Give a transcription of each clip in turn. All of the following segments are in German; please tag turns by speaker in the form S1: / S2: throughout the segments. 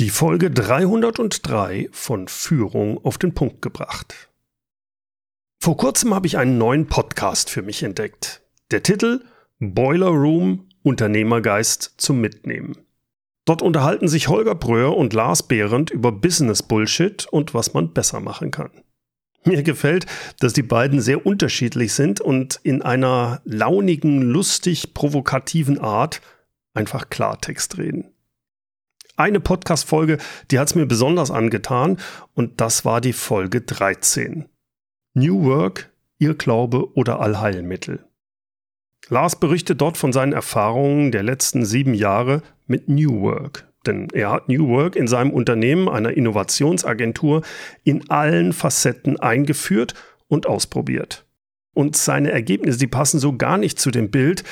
S1: Die Folge 303 von Führung auf den Punkt gebracht. Vor kurzem habe ich einen neuen Podcast für mich entdeckt. Der Titel Boiler Room Unternehmergeist zum Mitnehmen. Dort unterhalten sich Holger Bröhr und Lars Behrendt über Business Bullshit und was man besser machen kann. Mir gefällt, dass die beiden sehr unterschiedlich sind und in einer launigen, lustig provokativen Art einfach Klartext reden. Eine Podcast-Folge, die hat es mir besonders angetan und das war die Folge 13. New Work, Irrglaube oder Allheilmittel. Lars berichtet dort von seinen Erfahrungen der letzten sieben Jahre mit New Work. Denn er hat New Work in seinem Unternehmen, einer Innovationsagentur, in allen Facetten eingeführt und ausprobiert. Und seine Ergebnisse, die passen so gar nicht zu dem Bild,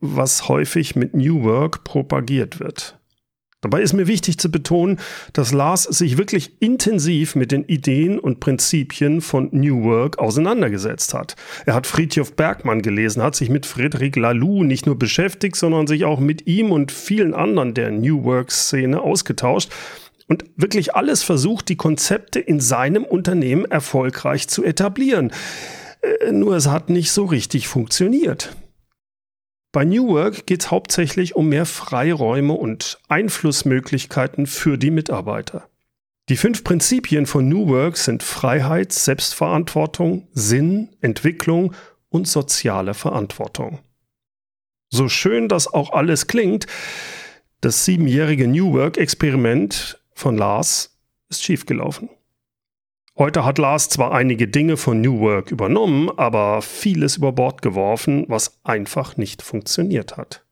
S1: was häufig mit New Work propagiert wird. Dabei ist mir wichtig zu betonen, dass Lars sich wirklich intensiv mit den Ideen und Prinzipien von New Work auseinandergesetzt hat. Er hat Friedhof Bergmann gelesen, hat sich mit Frederic Laloux nicht nur beschäftigt, sondern sich auch mit ihm und vielen anderen der New Work-Szene ausgetauscht und wirklich alles versucht, die Konzepte in seinem Unternehmen erfolgreich zu etablieren. Äh, nur es hat nicht so richtig funktioniert. Bei New Work geht es hauptsächlich um mehr Freiräume und Einflussmöglichkeiten für die Mitarbeiter. Die fünf Prinzipien von New Work sind Freiheit, Selbstverantwortung, Sinn, Entwicklung und soziale Verantwortung. So schön das auch alles klingt, das siebenjährige New Work-Experiment von Lars ist schiefgelaufen. Heute hat Lars zwar einige Dinge von New Work übernommen, aber vieles über Bord geworfen, was einfach nicht funktioniert hat.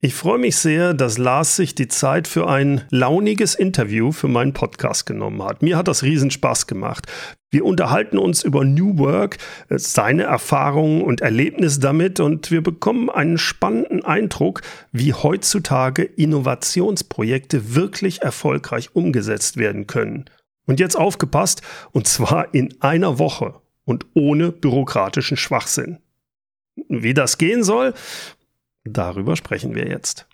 S1: Ich freue mich sehr, dass Lars sich die Zeit für ein launiges Interview für meinen Podcast genommen hat. Mir hat das riesen Spaß gemacht. Wir unterhalten uns über New Work, äh, seine Erfahrungen und Erlebnisse damit und wir bekommen einen spannenden Eindruck, wie heutzutage Innovationsprojekte wirklich erfolgreich umgesetzt werden können. Und jetzt aufgepasst, und zwar in einer Woche und ohne bürokratischen Schwachsinn. Wie das gehen soll, darüber sprechen wir jetzt.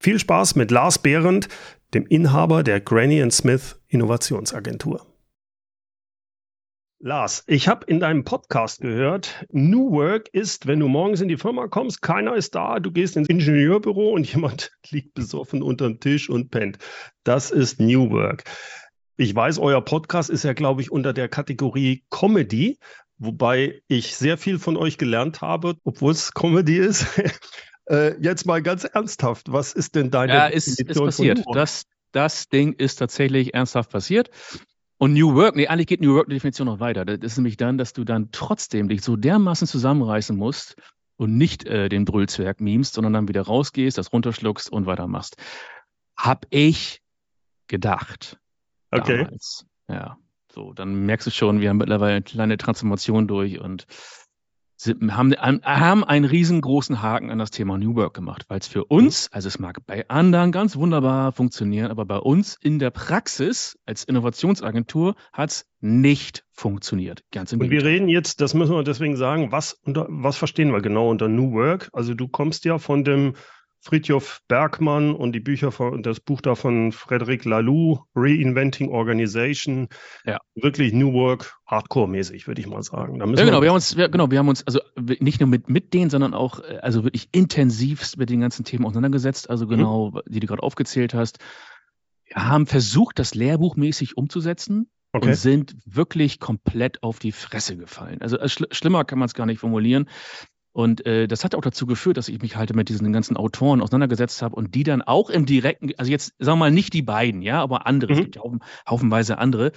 S1: Viel Spaß mit Lars Behrendt, dem Inhaber der Granny Smith Innovationsagentur. Lars, ich habe in deinem Podcast gehört, New Work ist, wenn du morgens in die Firma kommst, keiner ist da, du gehst ins Ingenieurbüro und jemand liegt besoffen unterm Tisch und pennt. Das ist New Work. Ich weiß, euer Podcast ist ja, glaube ich, unter der Kategorie Comedy, wobei ich sehr viel von euch gelernt habe, obwohl es Comedy ist. äh, jetzt mal ganz ernsthaft, was ist denn deine
S2: Ja, ist, ist passiert. Das, das Ding ist tatsächlich ernsthaft passiert. Und New Work, nee, eigentlich geht New Work Definition noch weiter. Das ist nämlich dann, dass du dann trotzdem dich so dermaßen zusammenreißen musst und nicht äh, den Brüllzwerg memst, sondern dann wieder rausgehst, das runterschluckst und weitermachst. Hab ich gedacht.
S1: Okay.
S2: Damals. Ja, so, dann merkst du schon, wir haben mittlerweile eine kleine Transformation durch und sind, haben, haben einen riesengroßen Haken an das Thema New Work gemacht, weil es für uns, also es mag bei anderen ganz wunderbar funktionieren, aber bei uns in der Praxis als Innovationsagentur hat es nicht funktioniert. Ganz
S1: im Und wir reden jetzt, das müssen wir deswegen sagen, was, unter, was verstehen wir genau unter New Work? Also du kommst ja von dem Friedhof Bergmann und die Bücher von, das Buch da von Frederic Laloux, Reinventing Organization, ja. wirklich New Work, Hardcore-mäßig, würde ich mal sagen.
S2: ja, genau, wir haben uns, ja, genau, wir haben uns also nicht nur mit, mit denen, sondern auch äh, also wirklich intensivst mit den ganzen Themen auseinandergesetzt, also mhm. genau, mhm. die du gerade aufgezählt hast. Wir haben versucht, das lehrbuchmäßig umzusetzen. Okay. Und sind wirklich komplett auf die Fresse gefallen. Also schl schlimmer kann man es gar nicht formulieren. Und äh, das hat auch dazu geführt, dass ich mich halt mit diesen ganzen Autoren auseinandergesetzt habe und die dann auch im direkten, also jetzt sagen wir mal nicht die beiden, ja, aber andere, mhm. es gibt ja haufen, haufenweise andere,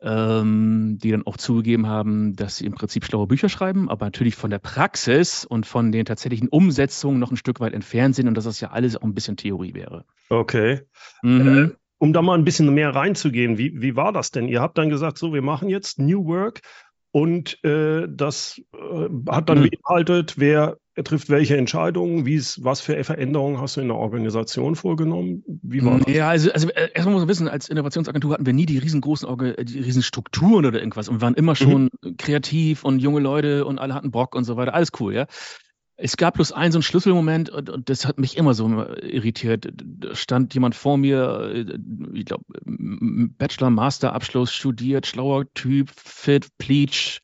S2: ähm, die dann auch zugegeben haben, dass sie im Prinzip schlaue Bücher schreiben, aber natürlich von der Praxis und von den tatsächlichen Umsetzungen noch ein Stück weit entfernt sind und dass das ja alles auch ein bisschen Theorie wäre.
S1: Okay. Mhm. Äh, um da mal ein bisschen mehr reinzugehen, wie, wie war das denn? Ihr habt dann gesagt, so, wir machen jetzt New Work und äh, das äh, hat dann mhm. beinhaltet, wer trifft welche Entscheidungen, was für Veränderungen hast du in der Organisation vorgenommen?
S2: Wie war das? Ja, also, also äh, erstmal muss man wissen, als Innovationsagentur hatten wir nie die riesengroßen Orga die Riesenstrukturen oder irgendwas und wir waren immer mhm. schon mhm. kreativ und junge Leute und alle hatten Bock und so weiter. Alles cool, ja. Es gab bloß einen so einen Schlüsselmoment und, und, das hat mich immer so irritiert. Da stand jemand vor mir, äh, ich glaube, Bachelor, Master Abschluss, studiert, schlauer Typ, fit, Pleach,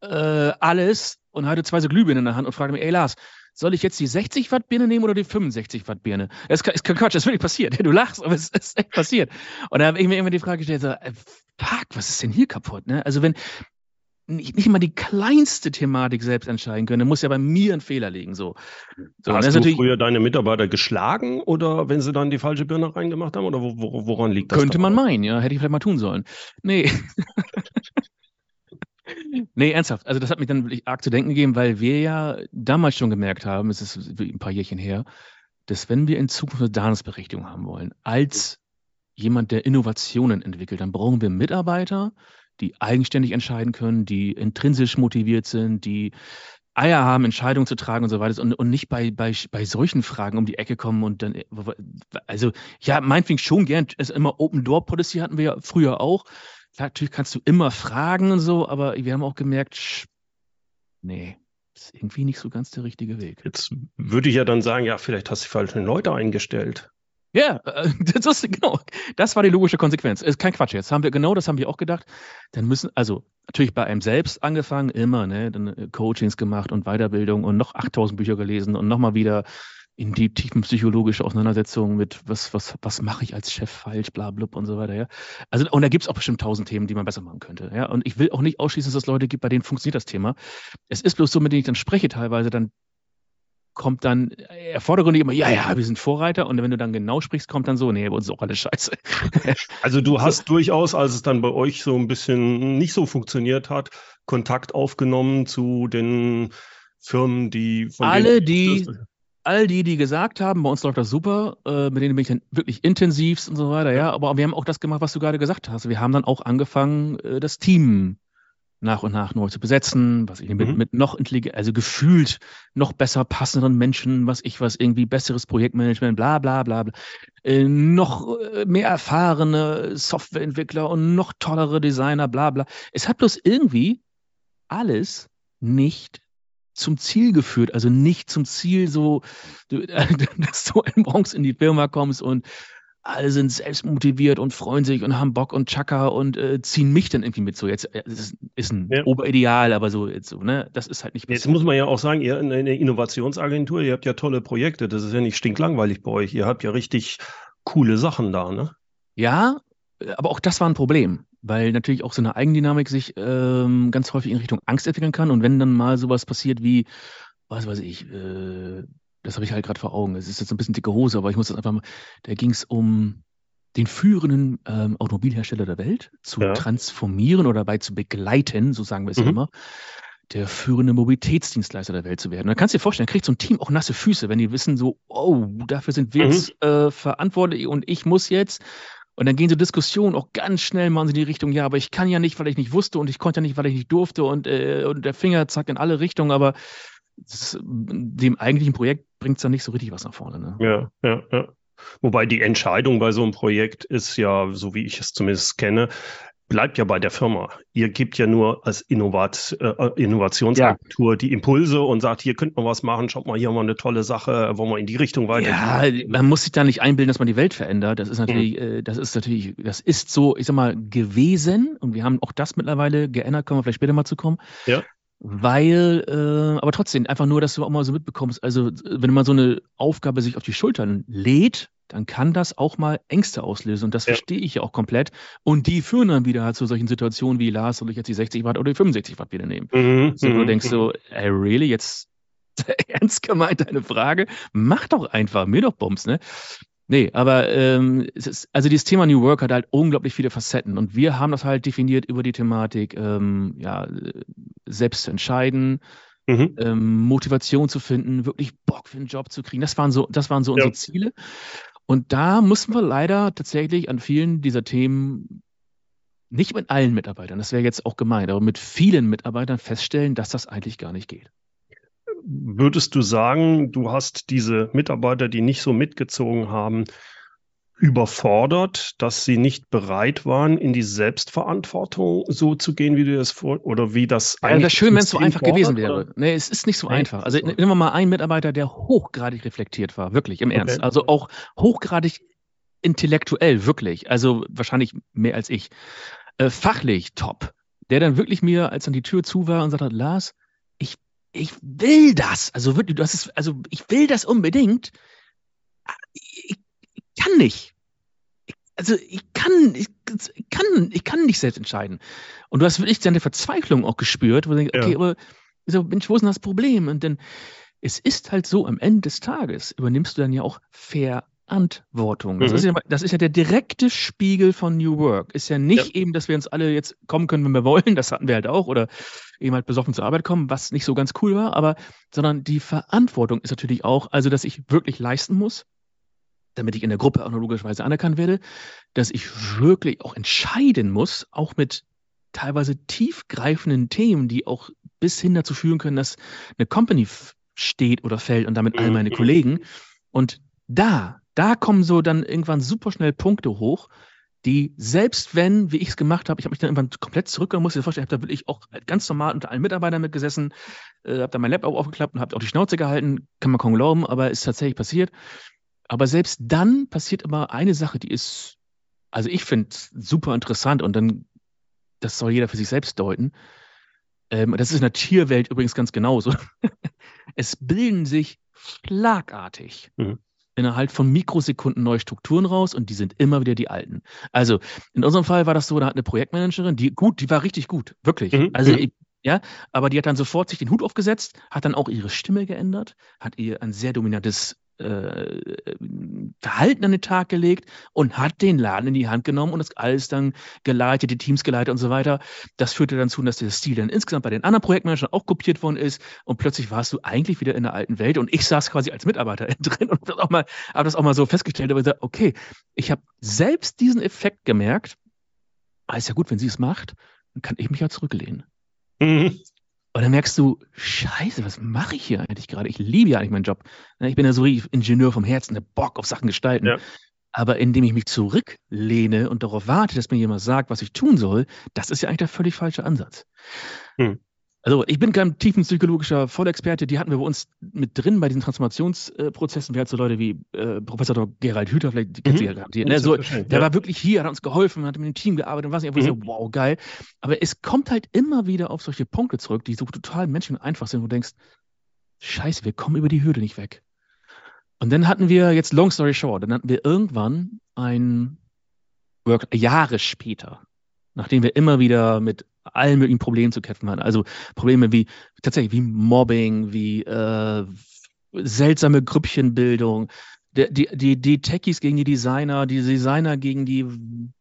S2: äh, alles und hatte zwei so Glühbirnen in der Hand und fragte mich, ey Lars, soll ich jetzt die 60 Watt Birne nehmen oder die 65 Watt Birne? Das ist kein Quatsch, das ist wirklich passiert. Du lachst, aber es ist echt passiert. Und da habe ich mir immer die Frage gestellt, so, äh, fuck, was ist denn hier kaputt? Ne? Also wenn, nicht, nicht mal die kleinste Thematik selbst entscheiden können. Da muss ja bei mir ein Fehler liegen. So.
S1: so Hast du früher deine Mitarbeiter geschlagen oder wenn sie dann die falsche Birne reingemacht haben? Oder wo, wo, woran liegt das?
S2: Könnte man meinen, ja. Hätte ich vielleicht mal tun sollen. Nee. nee, ernsthaft. Also das hat mich dann wirklich arg zu denken gegeben, weil wir ja damals schon gemerkt haben, es ist ein paar Jährchen her, dass wenn wir in Zukunft eine Daseinsberechtigung haben wollen, als jemand, der Innovationen entwickelt, dann brauchen wir Mitarbeiter, die eigenständig entscheiden können, die intrinsisch motiviert sind, die Eier haben, Entscheidungen zu tragen und so weiter und, und nicht bei, bei, bei solchen Fragen um die Ecke kommen und dann, also ja, meinetwegen schon gern, ist immer Open Door Policy hatten wir ja früher auch. natürlich kannst du immer fragen und so, aber wir haben auch gemerkt, nee, ist irgendwie nicht so ganz der richtige Weg.
S1: Jetzt würde ich ja dann sagen, ja, vielleicht hast du die falschen Leute eingestellt.
S2: Ja, äh, das genau. Das war die logische Konsequenz. Ist kein Quatsch. Jetzt haben wir genau das haben wir auch gedacht. Dann müssen also natürlich bei einem selbst angefangen immer, ne, dann äh, Coachings gemacht und Weiterbildung und noch 8000 Bücher gelesen und nochmal wieder in die tiefen psychologische Auseinandersetzungen mit was was was mache ich als Chef falsch, bla blub und so weiter. Ja. Also und da gibt es auch bestimmt tausend Themen, die man besser machen könnte. Ja. Und ich will auch nicht ausschließen, dass es Leute gibt, bei denen funktioniert das Thema. Es ist bloß so, mit denen ich dann spreche teilweise, dann kommt dann äh, vordergründig immer, ja, ja, wir sind Vorreiter. Und wenn du dann genau sprichst, kommt dann so, nee, bei uns ist auch alles scheiße.
S1: Also du hast durchaus, als es dann bei euch so ein bisschen nicht so funktioniert hat, Kontakt aufgenommen zu den Firmen, die
S2: von alle, die all die, die gesagt haben, bei uns läuft das super, äh, mit denen bin ich dann wirklich intensivst und so weiter, ja. Aber wir haben auch das gemacht, was du gerade gesagt hast. Wir haben dann auch angefangen, äh, das Team nach und nach neu zu besetzen, was ich mit, mhm. mit noch intelligent, also gefühlt noch besser passenden Menschen, was ich was, irgendwie besseres Projektmanagement, bla bla bla, bla. Äh, noch äh, mehr erfahrene Softwareentwickler und noch tollere Designer, bla bla. Es hat bloß irgendwie alles nicht zum Ziel geführt, also nicht zum Ziel so, dass du morgens in die Firma kommst und alle sind selbst motiviert und freuen sich und haben Bock und Chaka und äh, ziehen mich dann irgendwie mit. So, jetzt äh, das ist ein ja. Oberideal, aber so, jetzt so, ne? Das ist halt nicht
S1: Jetzt muss man ja auch sagen, ihr in einer Innovationsagentur, ihr habt ja tolle Projekte. Das ist ja nicht stinklangweilig bei euch. Ihr habt ja richtig coole Sachen da, ne?
S2: Ja, aber auch das war ein Problem, weil natürlich auch so eine Eigendynamik sich ähm, ganz häufig in Richtung Angst entwickeln kann. Und wenn dann mal sowas passiert wie, was weiß ich, äh, das habe ich halt gerade vor Augen. Es ist jetzt ein bisschen dicke Hose, aber ich muss das einfach mal. Da ging es um den führenden ähm, Automobilhersteller der Welt zu ja. transformieren oder dabei zu begleiten, so sagen wir es mhm. immer, der führende Mobilitätsdienstleister der Welt zu werden. Da kannst du dir vorstellen, kriegt so ein Team auch nasse Füße, wenn die wissen, so, oh, dafür sind wir mhm. jetzt äh, verantwortlich und ich muss jetzt. Und dann gehen so Diskussionen auch ganz schnell mal in die Richtung, ja, aber ich kann ja nicht, weil ich nicht wusste und ich konnte ja nicht, weil ich nicht durfte und, äh, und der Finger zackt in alle Richtungen, aber das, dem eigentlichen Projekt bringt es dann nicht so richtig was nach vorne. Ne?
S1: Ja, ja, ja. Wobei die Entscheidung bei so einem Projekt ist ja, so wie ich es zumindest kenne, bleibt ja bei der Firma. Ihr gebt ja nur als Innovat, äh, Innovationsagentur ja. die Impulse und sagt, hier könnte man was machen, schaut mal, hier haben wir eine tolle Sache, wollen wir in die Richtung weiter.
S2: Ja, man muss sich da nicht einbilden, dass man die Welt verändert. Das ist natürlich, mhm. äh, das ist natürlich, das ist so, ich sag mal, gewesen und wir haben auch das mittlerweile geändert, können wir vielleicht später mal zu kommen. Ja weil, äh, aber trotzdem, einfach nur, dass du auch mal so mitbekommst, also wenn man so eine Aufgabe sich auf die Schultern lädt, dann kann das auch mal Ängste auslösen. Und das ja. verstehe ich ja auch komplett. Und die führen dann wieder halt zu solchen Situationen wie, Lars, soll ich jetzt die 60 Watt oder die 65 Watt wieder nehmen? Mhm, so, du mhm, denkst so, mhm. ey, really, jetzt ernst gemeint deine Frage? Mach doch einfach, mir doch Bums, ne? Nee, aber ähm, ist, also dieses Thema New Work hat halt unglaublich viele Facetten und wir haben das halt definiert über die Thematik, ähm, ja, selbst zu entscheiden, mhm. ähm, Motivation zu finden, wirklich Bock für einen Job zu kriegen. Das waren so, das waren so unsere ja. Ziele. Und da mussten wir leider tatsächlich an vielen dieser Themen nicht mit allen Mitarbeitern, das wäre jetzt auch gemeint, aber mit vielen Mitarbeitern feststellen, dass das eigentlich gar nicht geht
S1: würdest du sagen, du hast diese Mitarbeiter, die nicht so mitgezogen haben, überfordert, dass sie nicht bereit waren, in die Selbstverantwortung so zu gehen, wie du das vor oder wie das
S2: eigentlich. Ja, das schön, wenn es so einfach fordert, gewesen wäre. Oder? Nee, es ist nicht so nee, einfach. Also so. nehmen wir mal einen Mitarbeiter, der hochgradig reflektiert war, wirklich im okay. Ernst. Also auch hochgradig intellektuell, wirklich. Also wahrscheinlich mehr als ich. Äh, fachlich top. Der dann wirklich mir, als dann die Tür zu war und sagte, Lars, ich, ich will das. Also wirklich, du hast es, also ich will das unbedingt. Ich, kann nicht. also ich kann, ich, kann, ich kann nicht selbst entscheiden. Und du hast wirklich seine Verzweiflung auch gespürt, wo du denkst, ja. okay, aber so, Mensch, wo ist denn das Problem? Und dann, es ist halt so, am Ende des Tages übernimmst du dann ja auch Verantwortung. Das, mhm. ist ja, das ist ja der direkte Spiegel von New Work. Ist ja nicht ja. eben, dass wir uns alle jetzt kommen können, wenn wir wollen, das hatten wir halt auch, oder eben halt besoffen zur Arbeit kommen, was nicht so ganz cool war, aber, sondern die Verantwortung ist natürlich auch, also, dass ich wirklich leisten muss, damit ich in der Gruppe auch logischerweise anerkannt werde, dass ich wirklich auch entscheiden muss, auch mit teilweise tiefgreifenden Themen, die auch bis hin dazu führen können, dass eine Company steht oder fällt und damit all meine mhm. Kollegen. Und da, da kommen so dann irgendwann super schnell Punkte hoch, die selbst wenn, wie ich es gemacht habe, ich habe mich dann irgendwann komplett zurückgegangen, muss ich vorstellen, habe da wirklich auch ganz normal unter allen Mitarbeitern mitgesessen, äh, habe da mein Laptop aufgeklappt und habe auch die Schnauze gehalten, kann man kaum glauben, aber ist tatsächlich passiert. Aber selbst dann passiert immer eine Sache, die ist, also ich finde super interessant und dann, das soll jeder für sich selbst deuten. Ähm, das ist in der Tierwelt übrigens ganz genauso. es bilden sich schlagartig mhm. Innerhalb von Mikrosekunden neue Strukturen raus und die sind immer wieder die alten. Also in unserem Fall war das so, da hat eine Projektmanagerin, die gut, die war richtig gut, wirklich. Mhm. Also mhm. ich, ja, aber die hat dann sofort sich den Hut aufgesetzt, hat dann auch ihre Stimme geändert, hat ihr ein sehr dominantes äh, Verhalten an den Tag gelegt und hat den Laden in die Hand genommen und das alles dann geleitet, die Teams geleitet und so weiter. Das führte dann zu, dass der Stil dann insgesamt bei den anderen Projektmanagern auch kopiert worden ist und plötzlich warst du eigentlich wieder in der alten Welt und ich saß quasi als Mitarbeiter drin und habe das auch mal, so festgestellt, aber gesagt, okay, ich habe selbst diesen Effekt gemerkt, ah, ist ja gut, wenn sie es macht, dann kann ich mich ja zurücklehnen. Mhm. Und dann merkst du, scheiße, was mache ich hier eigentlich gerade? Ich liebe ja eigentlich meinen Job. Ne, ich bin ja so wie Ingenieur vom Herzen, der Bock auf Sachen gestalten. Ja. Aber indem ich mich zurücklehne und darauf warte, dass mir jemand sagt, was ich tun soll, das ist ja eigentlich der völlig falsche Ansatz. Hm. Also ich bin kein tiefenpsychologischer Vollexperte, die hatten wir bei uns mit drin bei diesen Transformationsprozessen. Wir hatten so Leute wie äh, Professor. Gerald Hüther, vielleicht kennt mhm. Ja garantiert. Ne? So, der ja. war wirklich hier, hat uns geholfen, hat mit dem Team gearbeitet und was nicht. Mhm. So, wow, geil. Aber es kommt halt immer wieder auf solche Punkte zurück, die so total menschlich und einfach sind, wo du denkst, scheiße, wir kommen über die Hürde nicht weg. Und dann hatten wir, jetzt long story short, dann hatten wir irgendwann ein Work, Jahre später, nachdem wir immer wieder mit allen möglichen Problemen zu kämpfen hatten. Also Probleme wie tatsächlich wie Mobbing, wie äh, seltsame Grüppchenbildung, die, die, die, die Techies gegen die Designer, die Designer gegen die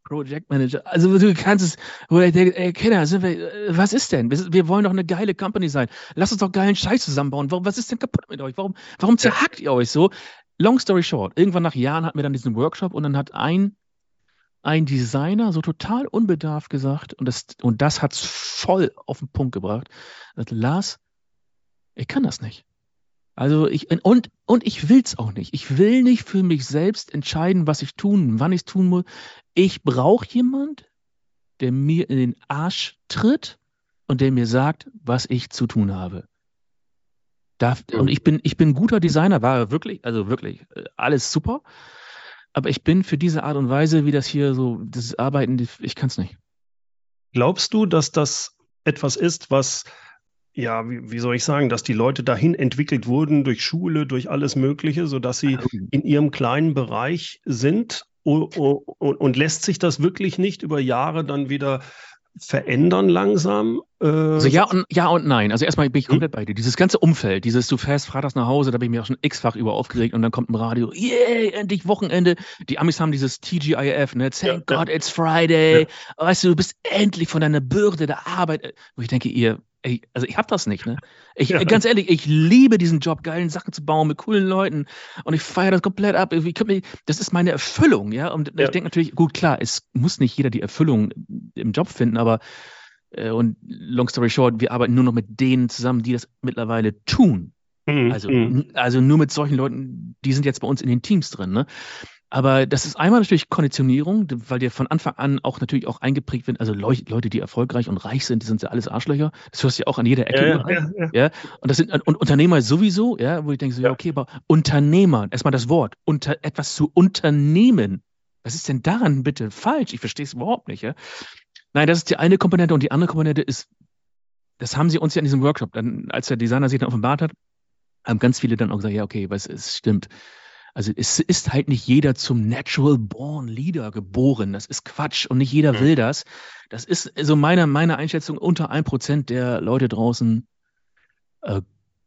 S2: Project Manager. Also du kannst es, oder ich denke, ey, Kinder, wir, äh, was ist denn? Wir, wir, wollen doch eine geile Company sein. Lass uns doch geilen Scheiß zusammenbauen. Warum, was ist denn kaputt mit euch? Warum, warum zerhackt ihr euch so? Long story short, irgendwann nach Jahren hatten wir dann diesen Workshop und dann hat ein ein Designer so total unbedarft gesagt, und das, und das hat es voll auf den Punkt gebracht, dass Lars, ich kann das nicht. Also ich, und, und ich will's auch nicht. Ich will nicht für mich selbst entscheiden, was ich tun, wann ich es tun muss. Ich brauche jemand, der mir in den Arsch tritt und der mir sagt, was ich zu tun habe. Darf, und ich bin, ich bin ein guter Designer, war wirklich, also wirklich, äh, alles super. Aber ich bin für diese Art und Weise, wie das hier so, das Arbeiten, ich kann es nicht.
S1: Glaubst du, dass das etwas ist, was, ja, wie, wie, soll ich sagen, dass die Leute dahin entwickelt wurden durch Schule, durch alles Mögliche, sodass sie in ihrem kleinen Bereich sind? Und, und, und lässt sich das wirklich nicht über Jahre dann wieder verändern langsam?
S2: Äh, also ja und, ja und nein. Also erstmal bin ich hm? komplett bei dir. Dieses ganze Umfeld, dieses du fährst freitags nach Hause, da bin ich mir auch schon x-fach über aufgeregt und dann kommt ein Radio, yay, endlich Wochenende. Die Amis haben dieses TGIF, ne? Thank ja, God ja. it's Friday. Ja. Weißt du, du bist endlich von deiner Bürde der Arbeit. Wo ich denke, ihr Ey, also ich hab das nicht, ne? Ich, ja. ganz ehrlich, ich liebe diesen Job, geilen Sachen zu bauen mit coolen Leuten und ich feiere das komplett ab. Ich, das ist meine Erfüllung, ja. Und ja. ich denke natürlich, gut, klar, es muss nicht jeder die Erfüllung im Job finden, aber äh, und long story short, wir arbeiten nur noch mit denen zusammen, die das mittlerweile tun. Mhm. Also, mhm. also nur mit solchen Leuten, die sind jetzt bei uns in den Teams drin, ne? Aber das ist einmal natürlich Konditionierung, weil dir von Anfang an auch natürlich auch eingeprägt wird. Also Leute, die erfolgreich und reich sind, die sind ja alles Arschlöcher. Das hörst du ja auch an jeder Ecke ja. Ja, ja. ja, Und das sind und Unternehmer sowieso, ja, wo ich denke so, ja, okay, aber Unternehmer, erstmal das Wort, unter etwas zu unternehmen. Was ist denn daran bitte falsch? Ich verstehe es überhaupt nicht, ja. Nein, das ist die eine Komponente und die andere Komponente ist, das haben sie uns ja in diesem Workshop, dann, als der Designer sich dann offenbart hat, haben ganz viele dann auch gesagt, ja, okay, was es stimmt. Also es ist halt nicht jeder zum Natural Born Leader geboren. Das ist Quatsch und nicht jeder mhm. will das. Das ist so also meiner, meiner Einschätzung unter ein Prozent der Leute draußen.
S1: Äh,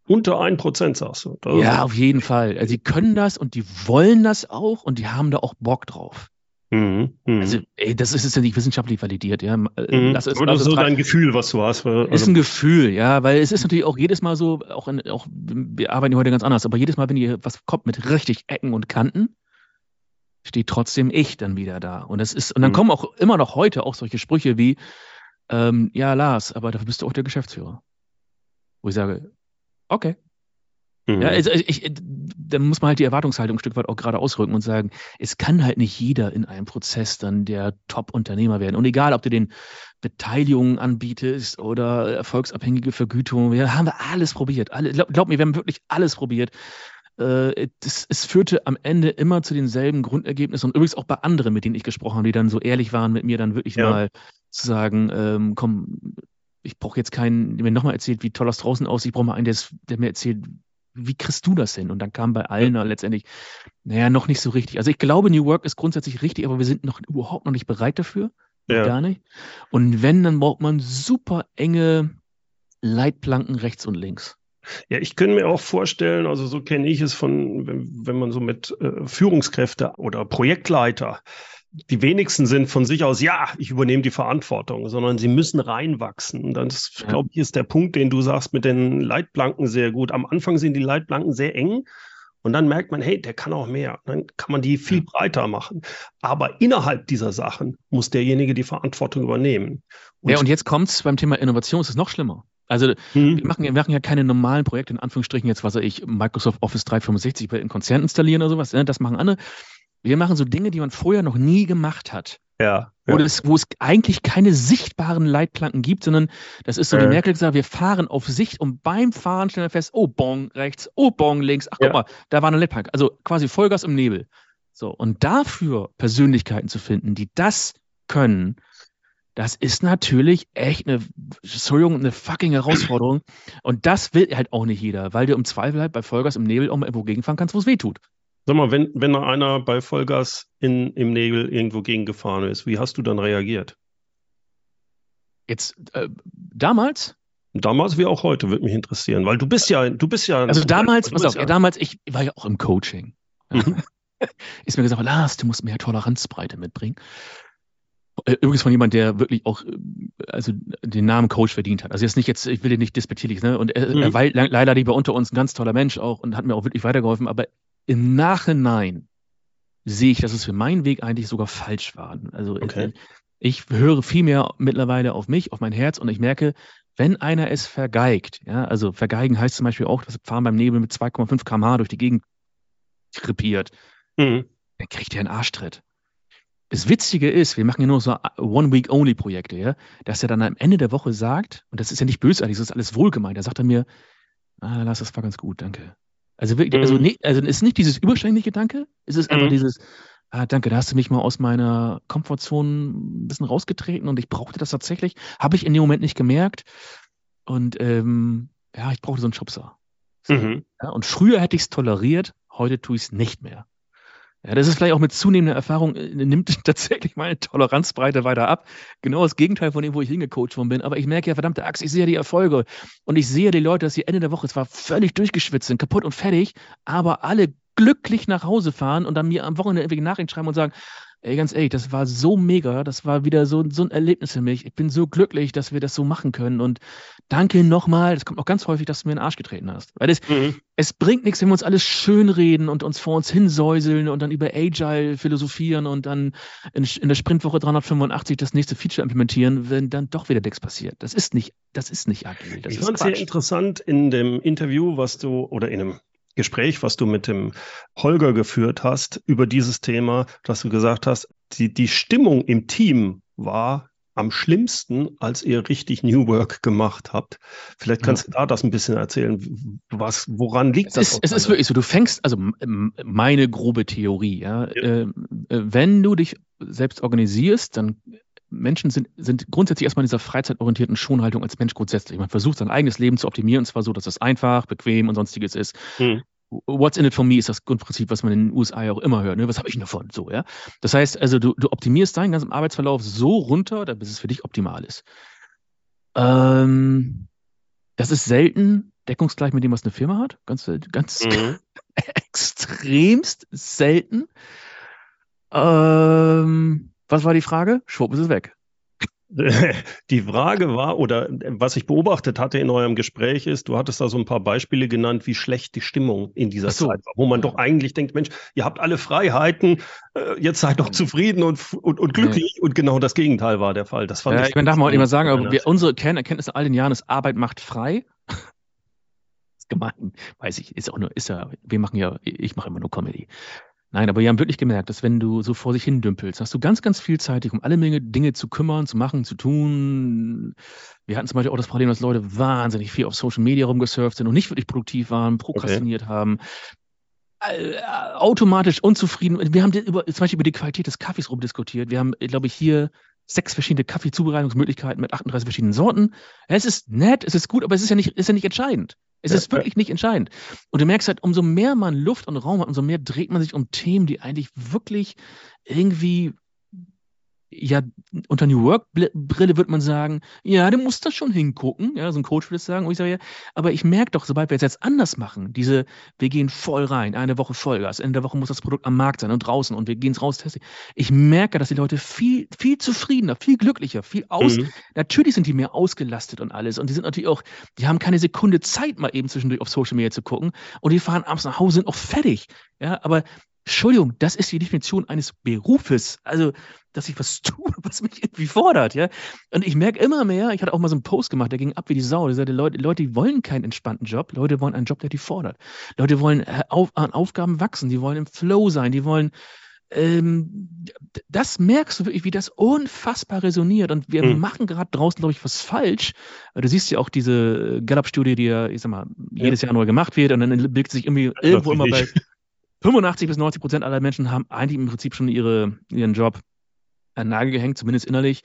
S1: unter ein Prozent sagst du.
S2: ja, auf jeden Fall. Also sie können das und die wollen das auch und die haben da auch Bock drauf. Mhm, mh. Also, ey, das ist ja nicht wissenschaftlich validiert, ja.
S1: Mhm. Das ist, das ist so dein Gefühl, was du hast.
S2: Also ist ein Gefühl, ja, weil es ist natürlich auch jedes Mal so, auch, in, auch wir arbeiten heute ganz anders, aber jedes Mal, wenn hier was kommt mit richtig Ecken und Kanten, steht trotzdem ich dann wieder da. Und das ist, und dann mhm. kommen auch immer noch heute auch solche Sprüche wie, ähm, ja, Lars, aber dafür bist du auch der Geschäftsführer. Wo ich sage, okay. Mhm. Ja, also ich, da muss man halt die Erwartungshaltung ein Stück weit auch gerade ausrücken und sagen, es kann halt nicht jeder in einem Prozess dann der Top-Unternehmer werden. Und egal, ob du den Beteiligungen anbietest oder erfolgsabhängige Vergütung, wir haben wir alles probiert. Alle, glaub, glaub mir, wir haben wirklich alles probiert. Äh, das, es führte am Ende immer zu denselben Grundergebnissen und übrigens auch bei anderen, mit denen ich gesprochen habe, die dann so ehrlich waren mit mir, dann wirklich ja. mal zu sagen, ähm, komm, ich brauche jetzt keinen, der mir nochmal erzählt, wie toll das draußen aussieht. Ich brauche mal einen, der, mir erzählt, wie kriegst du das hin? Und dann kam bei allen ja. letztendlich, naja, noch nicht so richtig. Also ich glaube, New Work ist grundsätzlich richtig, aber wir sind noch überhaupt noch nicht bereit dafür. Ja. Gar nicht. Und wenn, dann braucht man super enge Leitplanken rechts und links.
S1: Ja, ich könnte mir auch vorstellen, also so kenne ich es von, wenn, wenn man so mit äh, Führungskräfte oder Projektleiter die wenigsten sind von sich aus, ja, ich übernehme die Verantwortung, sondern sie müssen reinwachsen. Und das, ja. glaube ich, ist der Punkt, den du sagst mit den Leitplanken sehr gut. Am Anfang sind die Leitplanken sehr eng. Und dann merkt man, hey, der kann auch mehr. Dann kann man die viel breiter machen. Aber innerhalb dieser Sachen muss derjenige die Verantwortung übernehmen.
S2: Und ja, und jetzt kommt es beim Thema Innovation, es ist noch schlimmer. Also mhm. wir, machen, wir machen ja keine normalen Projekte, in Anführungsstrichen jetzt, was weiß ich, Microsoft Office 365 in Konzern installieren oder sowas. Ne? Das machen andere. Wir machen so Dinge, die man vorher noch nie gemacht hat.
S1: Ja.
S2: Wo, Das, wo es eigentlich keine sichtbaren Leitplanken gibt, sondern das ist so, die Merkel gesagt, wir fahren auf Sicht und beim Fahren stellen wir fest, oh, Bong rechts, oh, Bong links, ach guck ja. mal, da war eine Leitplanke. Also quasi Vollgas im Nebel. So, und dafür Persönlichkeiten zu finden, die das können, das ist natürlich echt eine, Entschuldigung, eine fucking Herausforderung. Und das will halt auch nicht jeder, weil du im Zweifel halt bei Vollgas im Nebel auch mal irgendwo gegenfahren kannst, wo es weh tut.
S1: Sag mal, wenn, wenn da einer bei Vollgas in, im Nebel irgendwo gegengefahren ist, wie hast du dann reagiert?
S2: Jetzt, äh, damals?
S1: Damals wie auch heute, würde mich interessieren, weil du bist ja, du bist ja.
S2: Also damals, pass auf, ja, damals, ich war ja auch im Coaching. Mhm. ist mir gesagt, Lars, du musst mehr Toleranzbreite mitbringen. Äh, übrigens von jemand, der wirklich auch äh, also den Namen Coach verdient hat. Also jetzt nicht jetzt, ich will den nicht despektierlich, ne? Und er, mhm. er war leider lieber unter uns ein ganz toller Mensch auch und hat mir auch wirklich weitergeholfen, aber im Nachhinein sehe ich, dass es für meinen Weg eigentlich sogar falsch war. Also okay. ich, höre viel mehr mittlerweile auf mich, auf mein Herz und ich merke, wenn einer es vergeigt, ja, also vergeigen heißt zum Beispiel auch, dass Fahren beim Nebel mit 2,5 km/h durch die Gegend krepiert, mhm. dann kriegt er einen Arschtritt. Das Witzige ist, wir machen ja nur so One-Week-Only-Projekte, ja, dass er dann am Ende der Woche sagt, und das ist ja nicht bösartig, das ist alles wohlgemeint, da sagt er mir, ah, lass, das war ganz gut, danke. Also wirklich, also mhm. also, nee, also ist nicht dieses überschwängliche Danke, es ist mhm. einfach dieses, ah, danke, da hast du mich mal aus meiner Komfortzone ein bisschen rausgetreten und ich brauchte das tatsächlich. Habe ich in dem Moment nicht gemerkt. Und ähm, ja, ich brauchte so einen Schubser. Mhm. Ja, und früher hätte ich es toleriert, heute tue ich es nicht mehr. Ja, das ist vielleicht auch mit zunehmender Erfahrung, äh, nimmt tatsächlich meine Toleranzbreite weiter ab. Genau das Gegenteil von dem, wo ich hingecoacht worden bin. Aber ich merke ja, verdammte Axt, ich sehe ja die Erfolge. Und ich sehe die Leute, dass sie Ende der Woche zwar völlig durchgeschwitzt sind, kaputt und fertig, aber alle glücklich nach Hause fahren und dann mir am Wochenende irgendwie Nachrichten schreiben und sagen, Ey, ganz ehrlich, das war so mega, das war wieder so, so ein Erlebnis für mich. Ich bin so glücklich, dass wir das so machen können. Und danke nochmal, das kommt auch ganz häufig, dass du mir in den Arsch getreten hast. Weil das, mhm. es bringt nichts, wenn wir uns alles schönreden und uns vor uns hinsäuseln und dann über Agile philosophieren und dann in, in der Sprintwoche 385 das nächste Feature implementieren, wenn dann doch wieder nichts passiert. Das ist nicht, das ist nicht agil. Das
S1: ich fand es sehr interessant in dem Interview, was du, oder in einem Gespräch, was du mit dem Holger geführt hast über dieses Thema, dass du gesagt hast, die, die Stimmung im Team war am schlimmsten, als ihr richtig New Work gemacht habt. Vielleicht kannst ja. du da das ein bisschen erzählen. Was, woran liegt
S2: es
S1: das?
S2: Ist, es ist wirklich so, du fängst, also meine grobe Theorie, ja, ja. Äh, wenn du dich selbst organisierst, dann Menschen sind, sind grundsätzlich erstmal in dieser freizeitorientierten Schonhaltung als Mensch grundsätzlich. Man versucht sein eigenes Leben zu optimieren, und zwar so, dass es einfach, bequem und sonstiges ist. Hm. What's in it for me ist das Grundprinzip, was man in den USA ja auch immer hört. Ne? Was habe ich davon? So, ja. Das heißt, also du, du optimierst deinen ganzen Arbeitsverlauf so runter, bis es für dich optimal ist. Ähm, das ist selten deckungsgleich mit dem, was eine Firma hat. Ganz, ganz mhm. extremst selten. Ähm, was war die Frage? Schwupp ist es weg.
S1: Die Frage war, oder was ich beobachtet hatte in eurem Gespräch ist, du hattest da so ein paar Beispiele genannt, wie schlecht die Stimmung in dieser so. Zeit war, wo man doch eigentlich denkt, Mensch, ihr habt alle Freiheiten, äh, jetzt seid doch zufrieden und, und, und glücklich. Ja. Und genau das Gegenteil war der Fall. Das
S2: fand ja, ich, ich darf mal immer sagen, aber wir, unsere Kernerkenntnis in all den Jahren ist, Arbeit macht frei. ist gemein, weiß ich, ist auch nur, ist ja, wir machen ja, ich mache immer nur Comedy. Nein, aber wir haben wirklich gemerkt, dass wenn du so vor sich hin dümpelst, hast du ganz, ganz viel Zeit, dich um alle Menge Dinge zu kümmern, zu machen, zu tun. Wir hatten zum Beispiel auch das Problem, dass Leute wahnsinnig viel auf Social Media rumgesurft sind und nicht wirklich produktiv waren, prokrastiniert okay. haben, äh, automatisch unzufrieden. Wir haben über, zum Beispiel über die Qualität des Kaffees rumdiskutiert. Wir haben, glaube ich, hier sechs verschiedene Kaffeezubereitungsmöglichkeiten mit 38 verschiedenen Sorten. Es ist nett, es ist gut, aber es ist ja nicht, ist ja nicht entscheidend. Es ja, ist wirklich ja. nicht entscheidend. Und du merkst halt, umso mehr man Luft und Raum hat, umso mehr dreht man sich um Themen, die eigentlich wirklich irgendwie ja, unter New Work Brille würde man sagen, ja, du musst da schon hingucken. Ja, so ein Coach würde es sagen. Und ich sage ja, aber ich merke doch, sobald wir es jetzt anders machen, diese, wir gehen voll rein, eine Woche Vollgas, Ende der Woche muss das Produkt am Markt sein und draußen und wir gehen es raus testen. Ich merke, dass die Leute viel, viel zufriedener, viel glücklicher, viel aus. Mhm. Natürlich sind die mehr ausgelastet und alles. Und die sind natürlich auch, die haben keine Sekunde Zeit, mal eben zwischendurch auf Social Media zu gucken. Und die fahren abends nach Hause, sind auch fertig. Ja, aber Entschuldigung, das ist die Definition eines Berufes. Also, dass ich was tue, was mich irgendwie fordert, ja. Und ich merke immer mehr, ich hatte auch mal so einen Post gemacht, der ging ab wie die Sau. Der sagte, Leute, Leute, die wollen keinen entspannten Job. Leute wollen einen Job, der die fordert. Leute wollen äh, auf, an Aufgaben wachsen. Die wollen im Flow sein. Die wollen, ähm, das merkst du wirklich, wie das unfassbar resoniert. Und wir mhm. machen gerade draußen, glaube ich, was falsch. Du siehst ja auch diese Gallup-Studie, die ja, ich sag mal, jedes ja. Jahr neu gemacht wird und dann bildet sich irgendwie irgendwo immer bei 85 bis 90 Prozent aller Menschen haben eigentlich im Prinzip schon ihre, ihren Job an den Nagel gehängt, zumindest innerlich.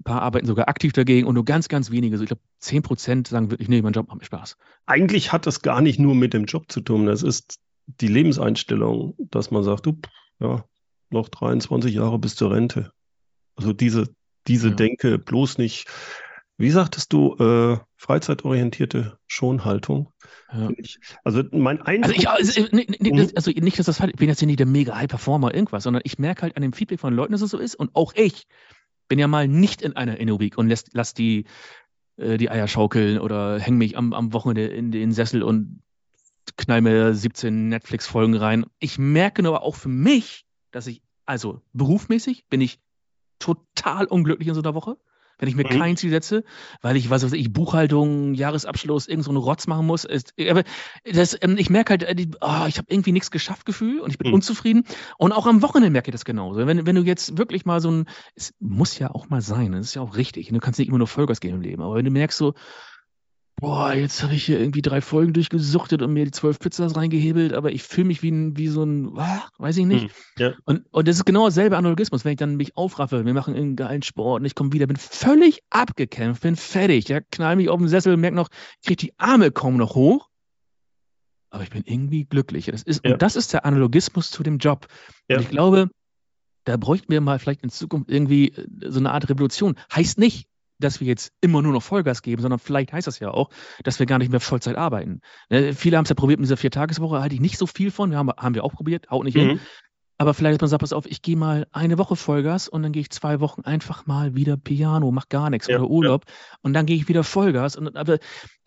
S2: Ein paar arbeiten sogar aktiv dagegen und nur ganz, ganz wenige, so ich glaube 10 Prozent sagen wirklich, nee, mein Job macht mir Spaß.
S1: Eigentlich hat das gar nicht nur mit dem Job zu tun. Das ist die Lebenseinstellung, dass man sagt, du, ja, noch 23 Jahre bis zur Rente. Also diese, diese ja. Denke bloß nicht wie sagtest du, äh, freizeitorientierte Schonhaltung? Ja. Also mein
S2: Eindruck. Also, ich, also, mhm. also nicht, dass das halt, ich bin jetzt hier nicht der mega High Performer irgendwas, sondern ich merke halt an dem Feedback von Leuten, dass es so ist. Und auch ich bin ja mal nicht in einer Innovik und lässt, lass die, äh, die Eier schaukeln oder häng mich am, am Wochenende in den Sessel und knall mir 17 Netflix-Folgen rein. Ich merke nur aber auch für mich, dass ich, also berufmäßig bin ich total unglücklich in so einer Woche wenn ich mir mhm. kein Ziel setze, weil ich, was weiß ich, Buchhaltung, Jahresabschluss, irgend so einen Rotz machen muss. Ist, aber das, ähm, ich merke halt, oh, ich habe irgendwie nichts geschafft Gefühl und ich bin mhm. unzufrieden. Und auch am Wochenende merke ich das genauso. Wenn, wenn du jetzt wirklich mal so ein, es muss ja auch mal sein, das ist ja auch richtig. Du kannst nicht immer nur Vollgas gehen im Leben, aber wenn du merkst so, boah, jetzt habe ich hier irgendwie drei Folgen durchgesuchtet und mir die zwölf Pizzas reingehebelt, aber ich fühle mich wie, ein, wie so ein, weiß ich nicht. Hm, ja. und, und das ist genau dasselbe Analogismus, wenn ich dann mich aufraffe, wir machen einen geilen Sport und ich komme wieder, bin völlig abgekämpft, bin fertig, ja, knall mich auf den Sessel, merke noch, ich kriege die Arme kaum noch hoch, aber ich bin irgendwie glücklich. Das ist, ja. Und das ist der Analogismus zu dem Job. Ja. Und ich glaube, da bräuchten wir mal vielleicht in Zukunft irgendwie äh, so eine Art Revolution. Heißt nicht, dass wir jetzt immer nur noch Vollgas geben, sondern vielleicht heißt das ja auch, dass wir gar nicht mehr Vollzeit arbeiten. Ne, viele haben es ja probiert mit dieser Viertageswoche, halte ich nicht so viel von. Wir haben, haben wir auch probiert, haut nicht mhm. hin. Aber vielleicht, dass man sagt, pass auf, ich gehe mal eine Woche Vollgas und dann gehe ich zwei Wochen einfach mal wieder Piano, mach gar nichts ja, oder Urlaub ja. und dann gehe ich wieder Vollgas. Und, aber,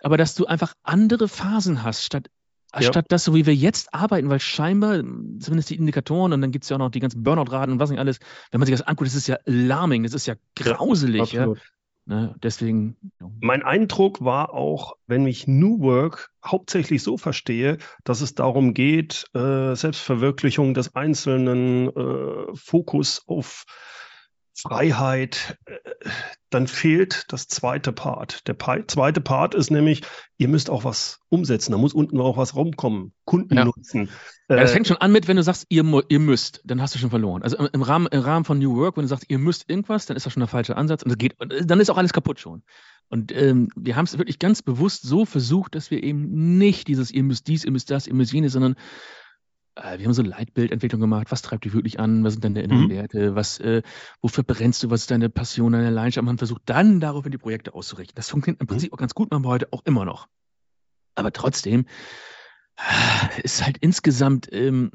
S2: aber dass du einfach andere Phasen hast, statt ja. Statt das, so wie wir jetzt arbeiten, weil scheinbar, zumindest die Indikatoren, und dann gibt es ja auch noch die ganzen Burnout-Raten und was nicht alles, wenn man sich das anguckt, das ist ja alarming, das ist ja grauselig. Ja, ja. Ne? Deswegen.
S1: Mein Eindruck war auch, wenn ich New Work hauptsächlich so verstehe, dass es darum geht, äh, Selbstverwirklichung des Einzelnen, äh, Fokus auf Freiheit, äh, dann fehlt das zweite Part. Der zweite Part ist nämlich, ihr müsst auch was umsetzen. Da muss unten auch was rumkommen. Kunden ja. nutzen.
S2: Ja, das äh, fängt schon an mit, wenn du sagst, ihr, ihr müsst, dann hast du schon verloren. Also im Rahmen, im Rahmen von New Work, wenn du sagst, ihr müsst irgendwas, dann ist das schon der falsche Ansatz und das geht, dann ist auch alles kaputt schon. Und ähm, wir haben es wirklich ganz bewusst so versucht, dass wir eben nicht dieses, ihr müsst dies, ihr müsst das, ihr müsst jenes, sondern äh, wir haben so Leitbildentwicklung gemacht. Was treibt dich wirklich an? Was sind deine inneren mhm. Werte? Was, äh, wofür brennst du? Was ist deine Passion, deine Leidenschaft? Man versucht dann daraufhin die Projekte auszurichten. Das funktioniert im mhm. Prinzip mhm. auch ganz gut, machen wir heute auch immer noch. Aber trotzdem äh, ist halt insgesamt ähm,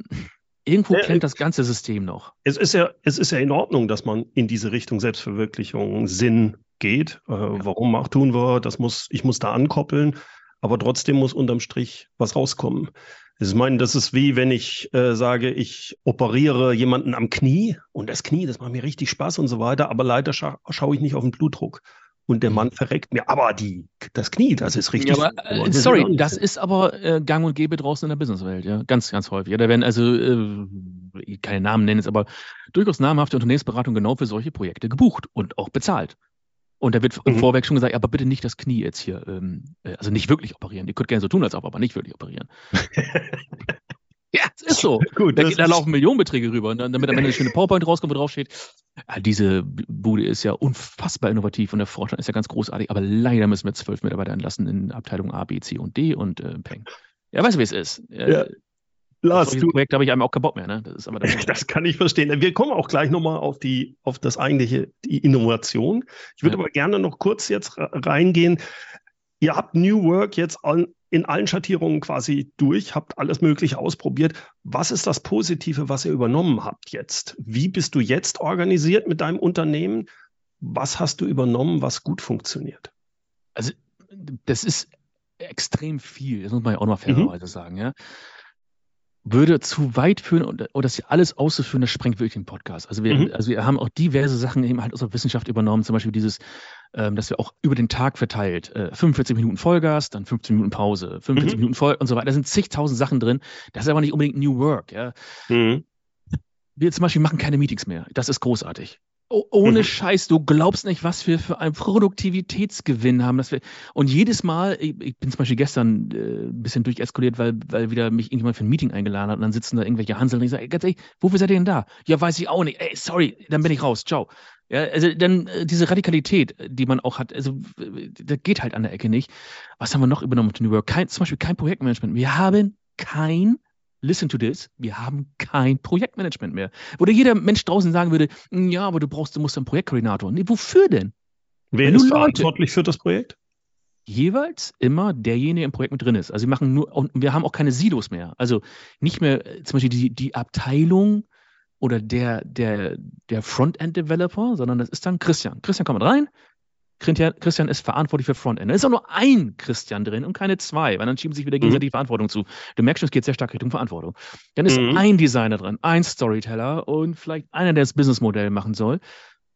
S2: irgendwo ja, klemmt das ganze System noch.
S1: Es ist ja, es ist ja in Ordnung, dass man in diese Richtung Selbstverwirklichung, Sinn geht. Äh, ja. Warum auch tun wir? Das muss, ich muss da ankoppeln. Aber trotzdem muss unterm Strich was rauskommen. Ich meine, das ist wie wenn ich äh, sage, ich operiere jemanden am Knie und das Knie, das macht mir richtig Spaß und so weiter, aber leider scha schaue ich nicht auf den Blutdruck. Und der Mann verreckt mir, aber die, das Knie, das ist richtig. Ja,
S2: aber, äh, sorry, das ist aber äh, gang und gäbe draußen in der Businesswelt, ja. Ganz, ganz häufig. Ja, da werden also, äh, keine Namen nennen jetzt, aber durchaus namhafte Unternehmensberatung genau für solche Projekte gebucht und auch bezahlt. Und da wird mhm. vorweg schon gesagt, aber bitte nicht das Knie jetzt hier, ähm, äh, also nicht wirklich operieren. Ihr könnt gerne so tun, als ob, aber nicht wirklich operieren. ja, es ist so. Gut, da, da laufen Millionenbeträge rüber und dann, damit am Ende eine schöne PowerPoint rauskommt, wo drauf steht, ja, diese Bude ist ja unfassbar innovativ und der Vorstand ist ja ganz großartig, aber leider müssen wir zwölf Mitarbeiter entlassen in Abteilung A, B, C und D und äh, Peng. Ja, weißt du, wie es ist. Äh, ja. Lars, du, Projekt habe ich einem auch keinen Bock mehr. Ne?
S1: Das, das, kann ich verstehen. Wir kommen auch gleich nochmal auf die, auf das eigentliche, die Innovation. Ich würde ja. aber gerne noch kurz jetzt reingehen. Ihr habt New Work jetzt an, in allen Schattierungen quasi durch, habt alles Mögliche ausprobiert. Was ist das Positive, was ihr übernommen habt jetzt? Wie bist du jetzt organisiert mit deinem Unternehmen? Was hast du übernommen, was gut funktioniert?
S2: Also, das ist extrem viel. Das muss man ja auch noch fairerweise mhm. sagen. Ja würde zu weit führen und, und das hier alles auszuführen, das sprengt wirklich den Podcast. Also wir, mhm. also wir haben auch diverse Sachen eben halt aus der Wissenschaft übernommen, zum Beispiel dieses, ähm, dass wir auch über den Tag verteilt, äh, 45 Minuten Vollgas, dann 15 Minuten Pause, 45 mhm. Minuten Voll und so weiter. Da sind zigtausend Sachen drin. Das ist aber nicht unbedingt New Work. Ja. Mhm. Wir zum Beispiel machen keine Meetings mehr. Das ist großartig. Oh, ohne mhm. Scheiß, du glaubst nicht, was wir für einen Produktivitätsgewinn haben. Dass wir, und jedes Mal, ich, ich bin zum Beispiel gestern äh, ein bisschen durcheskaliert, weil, weil wieder mich irgendjemand für ein Meeting eingeladen hat und dann sitzen da irgendwelche Hansel und ich sage, ganz ehrlich, wofür seid ihr denn da? Ja, weiß ich auch nicht. Ey, sorry, dann bin ich raus. Ciao. Ja, also dann äh, diese Radikalität, die man auch hat, also das geht halt an der Ecke nicht. Was haben wir noch übernommen mit New Work? Kein, zum Beispiel kein Projektmanagement. Wir haben kein listen to this, wir haben kein Projektmanagement mehr. Wo jeder Mensch draußen sagen würde, hm, ja, aber du brauchst, du musst einen Projektkoordinator. Nee, wofür denn?
S1: Wer ist verantwortlich für das Projekt?
S2: Jeweils immer derjenige im Projekt mit drin ist. Also wir machen nur, und wir haben auch keine Silos mehr. Also nicht mehr äh, zum Beispiel die, die Abteilung oder der, der, der Frontend-Developer, sondern das ist dann Christian. Christian kommt rein, Christian ist verantwortlich für Frontend. Da ist auch nur ein Christian drin und keine zwei, weil dann schieben sich wieder gegenseitig mhm. Verantwortung zu. Du merkst schon, es geht sehr stark Richtung Verantwortung. Dann ist mhm. ein Designer drin, ein Storyteller und vielleicht einer, der das Businessmodell machen soll.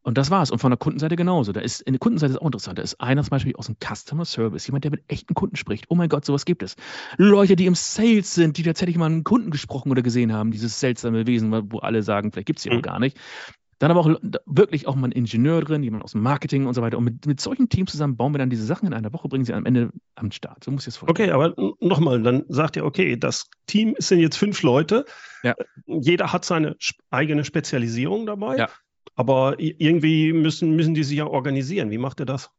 S2: Und das war's. Und von der Kundenseite genauso. Da ist, in der Kundenseite ist auch interessant. Da ist einer zum Beispiel aus dem Customer Service, jemand, der mit echten Kunden spricht. Oh mein Gott, sowas gibt es. Leute, die im Sales sind, die tatsächlich mal einen Kunden gesprochen oder gesehen haben, dieses seltsame Wesen, wo alle sagen, vielleicht gibt es die mhm. noch gar nicht. Dann aber auch wirklich auch mal ein Ingenieur drin, jemand aus dem Marketing und so weiter. Und mit, mit solchen Teams zusammen bauen wir dann diese Sachen in einer Woche, bringen sie am Ende am Start. So muss ich es
S1: vorstellen. Okay, aber nochmal, dann sagt ihr, okay, das Team sind jetzt fünf Leute. Ja. Jeder hat seine eigene Spezialisierung dabei. Ja. Aber irgendwie müssen, müssen die sich ja organisieren. Wie macht ihr das?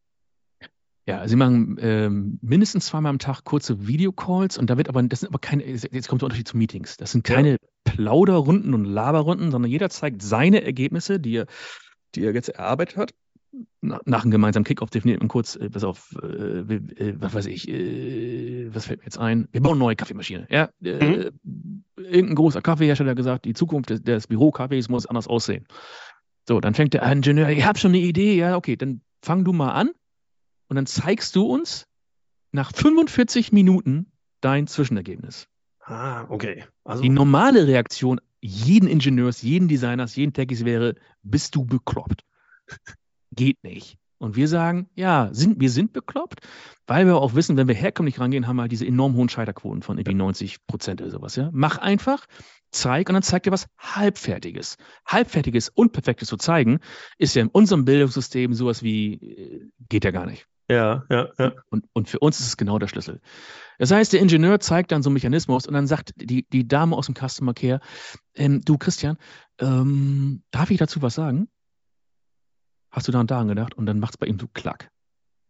S2: Ja, sie machen ähm, mindestens zweimal am Tag kurze Videocalls und da wird aber, das sind aber keine, jetzt kommt der Unterschied zu Meetings. Das sind keine ja. Plauderrunden und Laberrunden, sondern jeder zeigt seine Ergebnisse, die er, die er jetzt erarbeitet hat. nach, nach einem gemeinsamen Kickoff definiert man kurz, äh, pass auf, äh, äh, was weiß ich, äh, was fällt mir jetzt ein? Wir bauen eine neue Kaffeemaschine. Ja, äh, mhm. irgendein großer Kaffeehersteller hat gesagt, die Zukunft des, des Bürokaffees muss anders aussehen. So, dann fängt der Ingenieur, ich habe schon eine Idee, ja, okay, dann fang du mal an und dann zeigst du uns nach 45 Minuten dein Zwischenergebnis.
S1: Ah, okay.
S2: Also Die normale Reaktion jeden Ingenieurs, jeden Designers, jeden Techies wäre, bist du bekloppt? Geht nicht. Und wir sagen, ja, sind, wir sind bekloppt, weil wir auch wissen, wenn wir herkömmlich rangehen, haben wir halt diese enorm hohen Scheiterquoten von irgendwie 90 Prozent oder sowas. Ja? Mach einfach, zeig und dann zeig dir was Halbfertiges. Halbfertiges und Perfektes zu zeigen, ist ja in unserem Bildungssystem sowas wie, äh, geht ja gar nicht.
S1: Ja, ja, ja.
S2: Und, und für uns ist es genau der Schlüssel. Das heißt, der Ingenieur zeigt dann so einen Mechanismus und dann sagt die, die Dame aus dem Customer Care, ähm, du Christian, ähm, darf ich dazu was sagen? Hast du da und daran gedacht? Und dann macht es bei ihm so klack.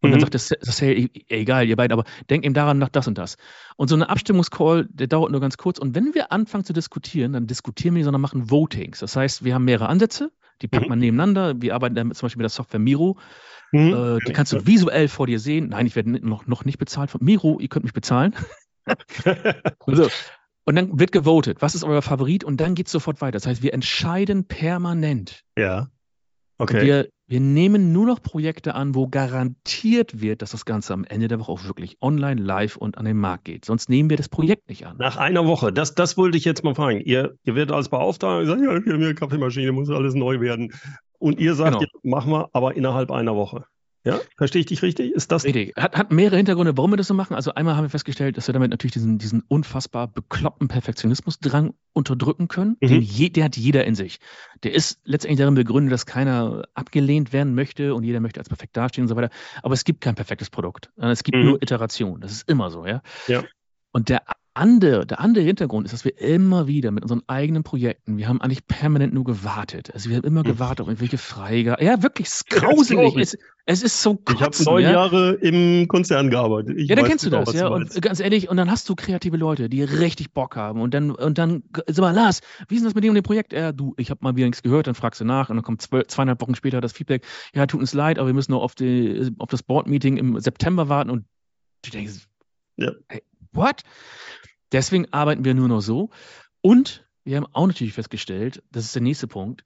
S2: Und mhm. dann sagt das, das hey, egal, ihr beiden, aber denk ihm daran nach das und das. Und so eine Abstimmungscall, der dauert nur ganz kurz. Und wenn wir anfangen zu diskutieren, dann diskutieren wir nicht, sondern machen Votings. Das heißt, wir haben mehrere Ansätze, die packt mhm. man nebeneinander. Wir arbeiten damit zum Beispiel mit der Software Miro. Mhm. Äh, die kannst du visuell vor dir sehen. Nein, ich werde noch, noch nicht bezahlt von Miro, ihr könnt mich bezahlen. so. Und dann wird gewotet. Was ist euer Favorit? Und dann geht es sofort weiter. Das heißt, wir entscheiden permanent.
S1: Ja. Okay.
S2: Wir, wir nehmen nur noch Projekte an, wo garantiert wird, dass das Ganze am Ende der Woche auch wirklich online, live und an den Markt geht. Sonst nehmen wir das Projekt nicht an.
S1: Nach einer Woche, das, das wollte ich jetzt mal fragen. Ihr, ihr werdet als Beauftragter sagen, ja, wir haben hier Kaffeemaschine, muss alles neu werden. Und ihr sagt, genau. ja, machen wir, aber innerhalb einer Woche. Ja, verstehe ich dich richtig? Ist das?
S2: Richtig. Hat, hat mehrere Hintergründe, warum wir das so machen. Also einmal haben wir festgestellt, dass wir damit natürlich diesen, diesen unfassbar bekloppten Perfektionismusdrang unterdrücken können. Mhm. Den je, der hat jeder in sich. Der ist letztendlich darin begründet, dass keiner abgelehnt werden möchte und jeder möchte als perfekt dastehen und so weiter. Aber es gibt kein perfektes Produkt. Es gibt mhm. nur Iteration. Das ist immer so, ja.
S1: Ja.
S2: Und der andere, der andere Hintergrund ist, dass wir immer wieder mit unseren eigenen Projekten, wir haben eigentlich permanent nur gewartet. Also wir haben immer hm. gewartet auf irgendwelche Freigaben. Ja, wirklich, es ist grauselig. Es, es, ist so
S1: kotzen, Ich habe neun ja? Jahre im Konzern gearbeitet. Ich
S2: ja, dann kennst du das, ja. Und ganz ehrlich, und dann hast du kreative Leute, die richtig Bock haben. Und dann, und dann, sag mal, Lars, wie ist das mit dem und dem Projekt? Ja, du, ich habe mal wieder nichts gehört, dann fragst du nach und dann kommt zwölf, zweieinhalb Wochen später das Feedback. Ja, tut uns leid, aber wir müssen noch auf, die, auf das Board-Meeting im September warten und du denkst, ja. hey, what? Deswegen arbeiten wir nur noch so. Und wir haben auch natürlich festgestellt, das ist der nächste Punkt,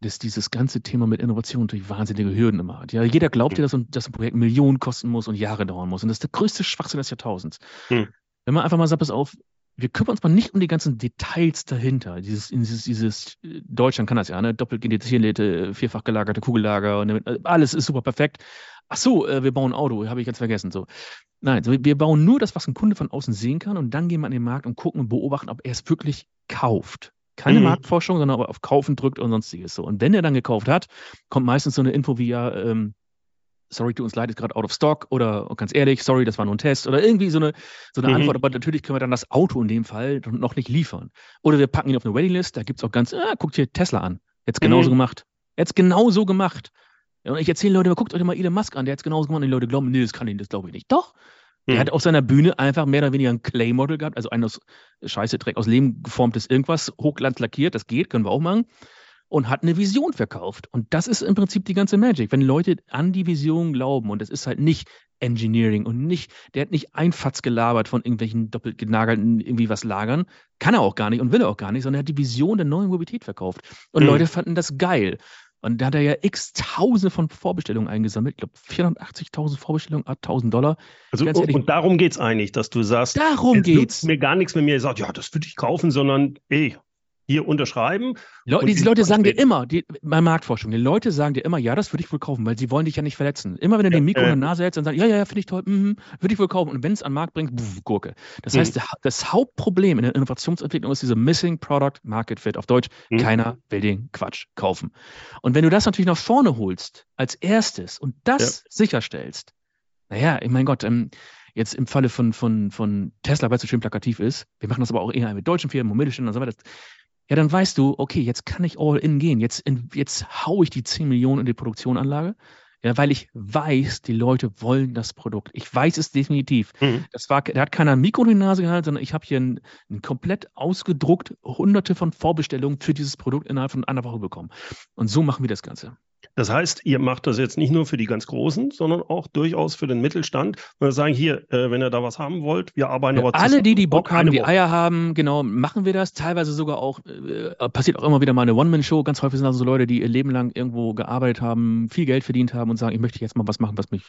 S2: dass dieses ganze Thema mit Innovation natürlich wahnsinnige Hürden immer hat. Ja, jeder glaubt ja, dass, dass ein Projekt Millionen kosten muss und Jahre dauern muss. Und das ist der größte Schwachsinn des Jahrtausends. Hm. Wenn man einfach mal sagt, pass auf, wir kümmern uns mal nicht um die ganzen Details dahinter. Dieses, dieses, dieses Deutschland kann das ja, ne? Doppelt genetierte, vierfach gelagerte Kugellager und alles ist super perfekt. Ach so, äh, wir bauen ein Auto, habe ich jetzt vergessen. So. Nein, so, wir bauen nur das, was ein Kunde von außen sehen kann und dann gehen wir an den Markt und gucken und beobachten, ob er es wirklich kauft. Keine mhm. Marktforschung, sondern ob er auf Kaufen drückt und sonstiges. So. Und wenn er dann gekauft hat, kommt meistens so eine Info wie ja, ähm, sorry, tut uns leid, ist gerade out of stock oder ganz ehrlich, sorry, das war nur ein Test oder irgendwie so eine, so eine mhm. Antwort. Aber natürlich können wir dann das Auto in dem Fall noch nicht liefern. Oder wir packen ihn auf eine Waiting-List, da gibt es auch ganz, ah, guckt hier Tesla an. Jetzt genauso mhm. gemacht. Jetzt genauso gemacht. Und ich erzähle Leute, guckt euch mal Elon Musk an, der hat es genauso gemacht und die Leute glauben, nee, das kann ich, das glaube ich nicht. Doch, er mhm. hat auf seiner Bühne einfach mehr oder weniger ein Clay-Model gehabt, also ein aus Scheiße, Dreck aus Lehm geformtes irgendwas, Hochglanz lackiert, das geht, können wir auch machen. Und hat eine Vision verkauft. Und das ist im Prinzip die ganze Magic. Wenn Leute an die Vision glauben, und es ist halt nicht Engineering und nicht, der hat nicht Fatz gelabert von irgendwelchen doppelt genagelten irgendwie was lagern. Kann er auch gar nicht und will er auch gar nicht, sondern er hat die Vision der neuen Mobilität verkauft. Und mhm. Leute fanden das geil. Und da hat er ja x Tausende von Vorbestellungen eingesammelt. Ich glaube, 480.000 Vorbestellungen, 1000 Dollar.
S1: Also, ehrlich, und darum geht es eigentlich, dass du sagst,
S2: darum geht's.
S1: mir gar nichts mit mir sagt, ja, das würde ich kaufen, sondern, ey, hier unterschreiben.
S2: Le diese Leute sagen dir immer, die, bei Marktforschung, die Leute sagen dir immer, ja, das würde ich wohl kaufen, weil sie wollen dich ja nicht verletzen. Immer wenn du ja, den Mikro äh, in der Nase hältst, dann sagen, ja, ja, ja, finde ich toll, mm, würde ich wohl kaufen. Und wenn es an den Markt bringt, pff, Gurke. Das mhm. heißt, das Hauptproblem in der Innovationsentwicklung ist diese Missing Product Market Fit. Auf Deutsch, mhm. keiner will den Quatsch kaufen. Und wenn du das natürlich nach vorne holst, als erstes und das ja. sicherstellst, naja, ich mein Gott, ähm, jetzt im Falle von, von, von Tesla, weil es so schön plakativ ist, wir machen das aber auch eher mit deutschen Firmen und Mittelständlern und so weiter, ja, dann weißt du, okay, jetzt kann ich all in gehen. Jetzt, jetzt haue ich die 10 Millionen in die Produktionanlage. Ja, weil ich weiß, die Leute wollen das Produkt. Ich weiß es definitiv. Mhm. Das war, da hat keiner ein Mikro in die Nase gehalten, sondern ich habe hier ein, ein, komplett ausgedruckt hunderte von Vorbestellungen für dieses Produkt innerhalb von einer Woche bekommen. Und so machen wir das Ganze.
S1: Das heißt, ihr macht das jetzt nicht nur für die ganz Großen, sondern auch durchaus für den Mittelstand. Wir sagen hier, äh, wenn ihr da was haben wollt, wir arbeiten
S2: ja, aber Alle, die die Bock haben, die Eier haben, genau, machen wir das. Teilweise sogar auch, äh, passiert auch immer wieder mal eine One-Man-Show. Ganz häufig sind das so Leute, die ihr Leben lang irgendwo gearbeitet haben, viel Geld verdient haben und sagen, ich möchte jetzt mal was machen, was mich,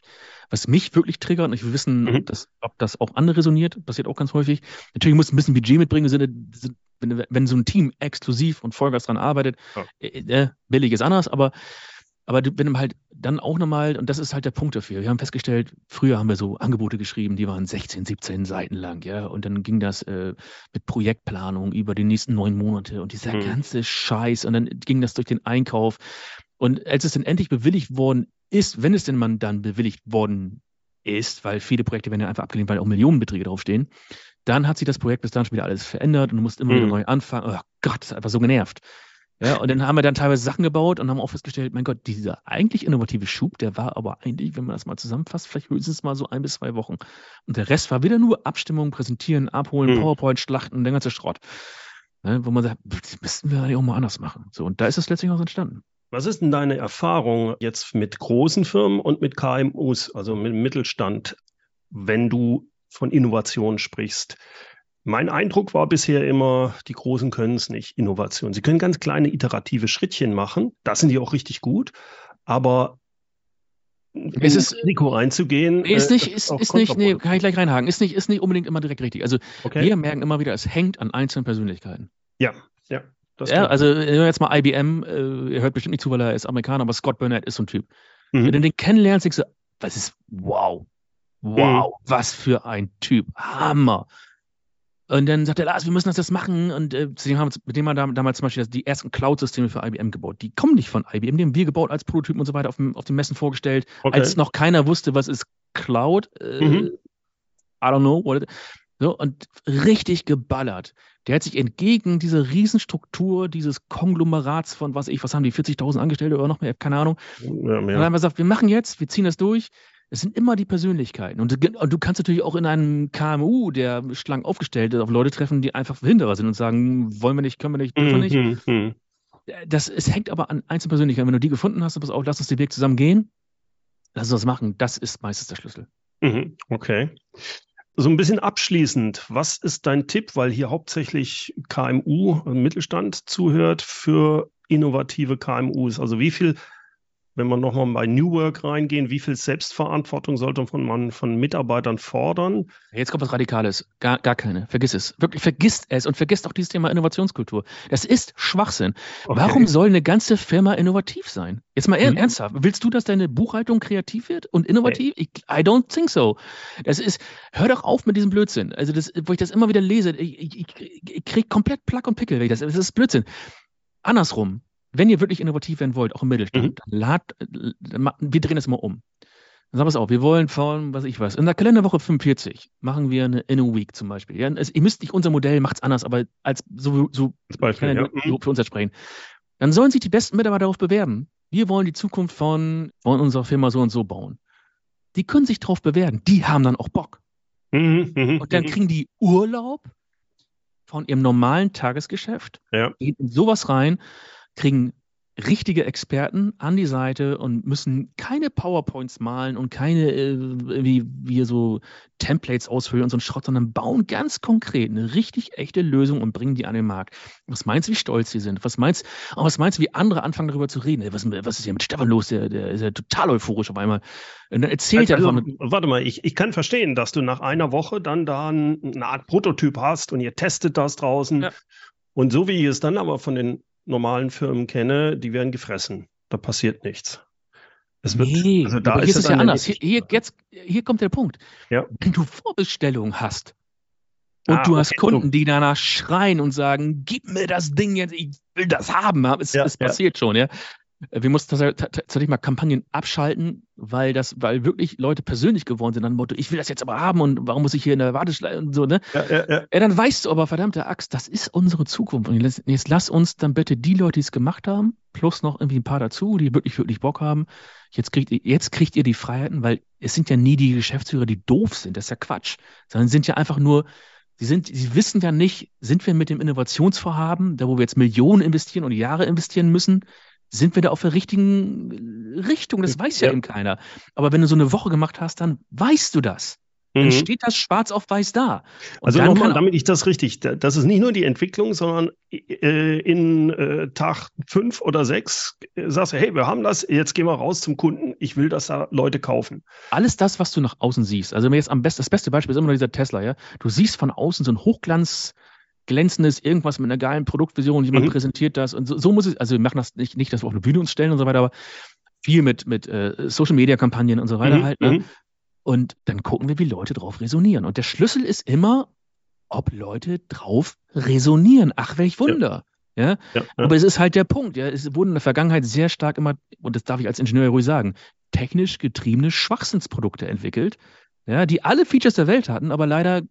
S2: was mich wirklich triggert. Und ich will wissen, mhm. ob, das, ob das auch andere resoniert. Passiert auch ganz häufig. Natürlich muss ein bisschen Budget mitbringen, sind, sind wenn, wenn so ein Team exklusiv und Vollgas dran arbeitet, ja. äh, äh billig ist anders, aber aber wenn du halt dann auch nochmal, und das ist halt der Punkt dafür. Wir haben festgestellt, früher haben wir so Angebote geschrieben, die waren 16, 17 Seiten lang, ja. Und dann ging das äh, mit Projektplanung über die nächsten neun Monate und dieser mhm. ganze Scheiß. Und dann ging das durch den Einkauf. Und als es dann endlich bewilligt worden ist, wenn es denn man dann bewilligt worden ist, weil viele Projekte werden ja einfach abgelehnt, weil auch Millionenbeträge draufstehen, dann hat sich das Projekt bis dann schon wieder alles verändert und du musst immer mhm. wieder neu anfangen. Oh Gott, das ist einfach so genervt. Ja, und dann haben wir dann teilweise Sachen gebaut und haben auch festgestellt, mein Gott, dieser eigentlich innovative Schub, der war aber eigentlich, wenn man das mal zusammenfasst, vielleicht höchstens mal so ein bis zwei Wochen. Und der Rest war wieder nur Abstimmung, Präsentieren, Abholen, mhm. PowerPoint, Schlachten, der ganze Schrott. Ne, wo man sagt, das müssten wir eigentlich auch mal anders machen. So, und da ist es letztlich auch entstanden.
S1: Was ist denn deine Erfahrung jetzt mit großen Firmen und mit KMUs, also mit Mittelstand, wenn du von Innovation sprichst? Mein Eindruck war bisher immer, die Großen können es nicht, Innovation. Sie können ganz kleine iterative Schrittchen machen, das sind die auch richtig gut, aber
S2: es ist Risiko reinzugehen. Nee, ist äh, nicht, ist, ist, ist nicht, nee, kann ich gleich reinhaken, ist nicht, ist nicht unbedingt immer direkt richtig. Also okay. wir merken immer wieder, es hängt an einzelnen Persönlichkeiten.
S1: Ja, ja.
S2: ja also jetzt mal IBM, äh, ihr hört bestimmt nicht zu, weil er ist Amerikaner, aber Scott Burnett ist so ein Typ. Mhm. Wenn du den kennenlernst, denkst du, was ist, wow, wow, mhm. was für ein Typ, Hammer. Und dann sagt er, Lars, wir müssen das jetzt machen. Und äh, haben mit dem haben wir damals zum Beispiel die ersten Cloud-Systeme für IBM gebaut. Die kommen nicht von IBM, die haben wir gebaut als Prototypen und so weiter auf, dem, auf den Messen vorgestellt, okay. als noch keiner wusste, was ist Cloud. Äh, mhm. I don't know. What it, so, und richtig geballert. Der hat sich entgegen dieser Riesenstruktur, dieses Konglomerats von, was ich, was haben die, 40.000 Angestellte oder noch mehr, keine Ahnung. Ja, mehr. Und dann haben wir gesagt, wir machen jetzt, wir ziehen das durch. Es sind immer die Persönlichkeiten. Und, und, du kannst natürlich auch in einem KMU, der schlank aufgestellt ist, auf Leute treffen, die einfach Verhinderer sind und sagen, wollen wir nicht, können wir nicht, dürfen wir nicht. Mhm, mhm. Das, es hängt aber an Einzelpersönlichkeiten. Wenn du die gefunden hast, pass auf, lass uns den Weg zusammen gehen, lass uns das machen. Das ist meistens der Schlüssel.
S1: Mhm, okay. So ein bisschen abschließend, was ist dein Tipp, weil hier hauptsächlich KMU, Mittelstand zuhört für innovative KMUs? Also wie viel wenn wir nochmal bei New Work reingehen, wie viel Selbstverantwortung sollte man von Mitarbeitern fordern?
S2: Jetzt kommt was Radikales. Gar, gar keine. Vergiss es. Wirklich, vergisst es und vergisst auch dieses Thema Innovationskultur. Das ist Schwachsinn. Okay. Warum soll eine ganze Firma innovativ sein? Jetzt mal mhm. ernsthaft. Willst du, dass deine Buchhaltung kreativ wird und innovativ? Ich, I don't think so. Das ist, hör doch auf mit diesem Blödsinn. Also, das, wo ich das immer wieder lese, ich, ich, ich krieg komplett Plack und Pickel. Das, das ist Blödsinn. Andersrum wenn ihr wirklich innovativ werden wollt, auch im Mittelstand, mhm. dann lad, wir drehen es mal um. Dann sag pass auf, wir wollen von, was ich weiß, in der Kalenderwoche 45 machen wir eine In a Week zum Beispiel. Ja, es, ihr müsst nicht unser Modell, macht es anders, aber als so, so, Beispiel, ja. so für uns sprechen. Dann sollen sich die besten Mitarbeiter darauf bewerben. Wir wollen die Zukunft von, von unserer Firma so und so bauen. Die können sich darauf bewerben. Die haben dann auch Bock. Mhm, mhm und dann mhm. kriegen die Urlaub von ihrem normalen Tagesgeschäft, ja. gehen in sowas rein kriegen richtige Experten an die Seite und müssen keine PowerPoints malen und keine, äh, wie wir so Templates ausfüllen und so einen Schrott, sondern bauen ganz konkret eine richtig echte Lösung und bringen die an den Markt. Was meinst du, wie stolz sie sind? Was meinst, oh, was meinst du, wie andere anfangen darüber zu reden? Was, was ist hier mit Stefan los? Der, der ist ja total euphorisch auf einmal. Und dann erzählt also, er davon.
S1: Warte mal, ich, ich kann verstehen, dass du nach einer Woche dann da eine Art Prototyp hast und ihr testet das draußen. Ja. Und so wie ich es dann aber von den normalen Firmen kenne, die werden gefressen. Da passiert nichts.
S2: Es wird, nee, also da ist, ist es ja anders. Hier, hier, jetzt, hier kommt der Punkt. Ja. Wenn du Vorbestellungen hast und ah, du hast okay, Kunden, die danach schreien und sagen, gib mir das Ding jetzt, ich will das haben, es, ja, es passiert ja. schon, ja. Wir mussten tatsächlich mal Kampagnen abschalten, weil das, weil wirklich Leute persönlich geworden sind, dann Motto, ich will das jetzt aber haben und warum muss ich hier in der Warteschleife und so, ne? Ja, ja, ja. ja, dann weißt du aber, verdammte Axt, das ist unsere Zukunft. Und jetzt, jetzt lass uns dann bitte die Leute, die es gemacht haben, plus noch irgendwie ein paar dazu, die wirklich, wirklich Bock haben. Jetzt kriegt ihr, jetzt kriegt ihr die Freiheiten, weil es sind ja nie die Geschäftsführer, die doof sind, das ist ja Quatsch, sondern sind ja einfach nur, Sie, sind, sie wissen ja nicht, sind wir mit dem Innovationsvorhaben, da wo wir jetzt Millionen investieren und Jahre investieren müssen, sind wir da auf der richtigen Richtung? Das weiß ja, ja eben keiner. Aber wenn du so eine Woche gemacht hast, dann weißt du das. Dann mhm. steht das schwarz auf weiß da.
S1: Und also nochmal, damit ich das richtig, das ist nicht nur die Entwicklung, sondern äh, in äh, Tag fünf oder sechs äh, sagst du, hey, wir haben das, jetzt gehen wir raus zum Kunden, ich will, dass da Leute kaufen.
S2: Alles das, was du nach außen siehst, also jetzt am besten, das beste Beispiel ist immer noch dieser Tesla, ja. Du siehst von außen so ein Hochglanz, glänzendes, irgendwas mit einer geilen Produktvision, jemand mhm. präsentiert das und so, so, muss es, also wir machen das nicht, nicht, dass wir auf eine Bühne uns stellen und so weiter, aber viel mit, mit äh, Social-Media-Kampagnen und so weiter
S1: Mhm,
S2: halt. Ne?
S1: mhm.
S2: Und dann gucken wir, wie Leute drauf resonieren. Und der Schlüssel ist immer, ob Leute drauf resonieren. Ach, welch Wunder. Ja?
S1: Ja, ja.
S2: Aber es ist halt der Punkt. Ja? Es wurden in der Vergangenheit sehr stark immer, und das darf ich als Ingenieur ruhig sagen, technisch getriebene Schwachsinnsprodukte entwickelt, ja, die alle Features der Welt hatten, aber leider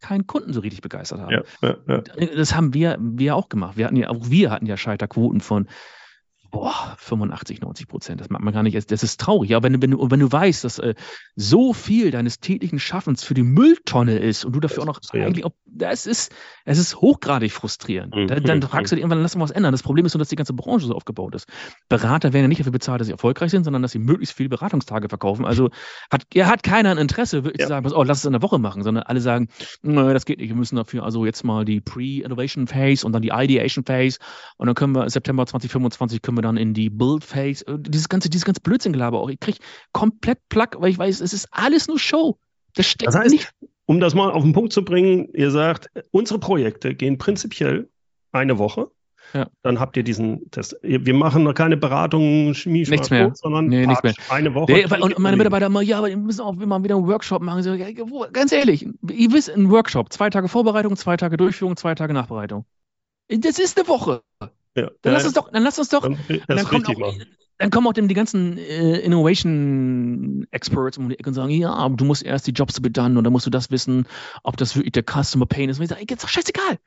S2: keinen Kunden so richtig begeistert haben.
S1: ja, ja, ja.
S2: Das haben wir, wir auch gemacht. Wir hatten ja, auch wir hatten ja Scheiterquoten von boah, 85, 90 Prozent. Das macht man gar nicht. Das ist traurig. Aber wenn, du- wenn, du, wenn du weißt, dass äh, so viel deines täglichen Schaffens für die Mülltonne ist und du dafür auch noch eigentlich, auch, das ist, es ist hochgradig frustrierend.
S1: Mhm,
S2: Dann, dann fragst du dich irgendwann, lass mal was ändern. Das Problem ist nur, dass die ganze Branche so aufgebaut ist. Berater werden ja nicht dafür bezahlt, dass sie erfolgreich sind, sondern dass sie möglichst viele Beratungstage verkaufen. Also hat, er hat keiner ein Interesse, wirklich
S1: Ja.
S2: zu sagen, pass, oh, lass es in der Woche machen, sondern alle sagen, nö, das geht nicht. Wir müssen dafür also jetzt mal die Pre-Innovation Phase und dann die Ideation Phase und dann können wir September 2025 können wir dann in die Build Phase. Äh, Dieses ganze, dieses ganze Blödsinngelaber auch. Ich krieg komplett Plack, weil ich weiß, es ist alles nur Show. Das steckt
S1: Das heißt,
S2: nicht.
S1: Um das mal auf den Punkt zu bringen, ihr sagt, unsere Projekte gehen prinzipiell eine Woche.
S2: Ja.
S1: Dann habt ihr diesen, das, wir machen noch keine Beratungen, Chemie,
S2: Nichts mehr.
S1: Code, sondern
S2: Nee, nichts
S1: Patsch, eine Woche.
S2: Nee, und meine Mitarbeiter immer, ja, aber wir müssen auch immer wieder einen Workshop machen. So, ja, ganz ehrlich, ihr wisst, ein Workshop, zwei Tage Vorbereitung, zwei Tage Durchführung, zwei Tage Nachbereitung. Das ist eine Woche.
S1: Ja,
S2: Dann lass uns doch, dann lass uns doch,
S1: dann,
S2: dann, kommt auch, dann kommen auch dem die ganzen äh, Innovation Experts um die Ecke und sagen, ja, aber du musst erst die Jobs to be done und dann musst du das wissen, ob das wirklich der Customer Pain ist. Und ich sage, ey, ist doch scheißegal.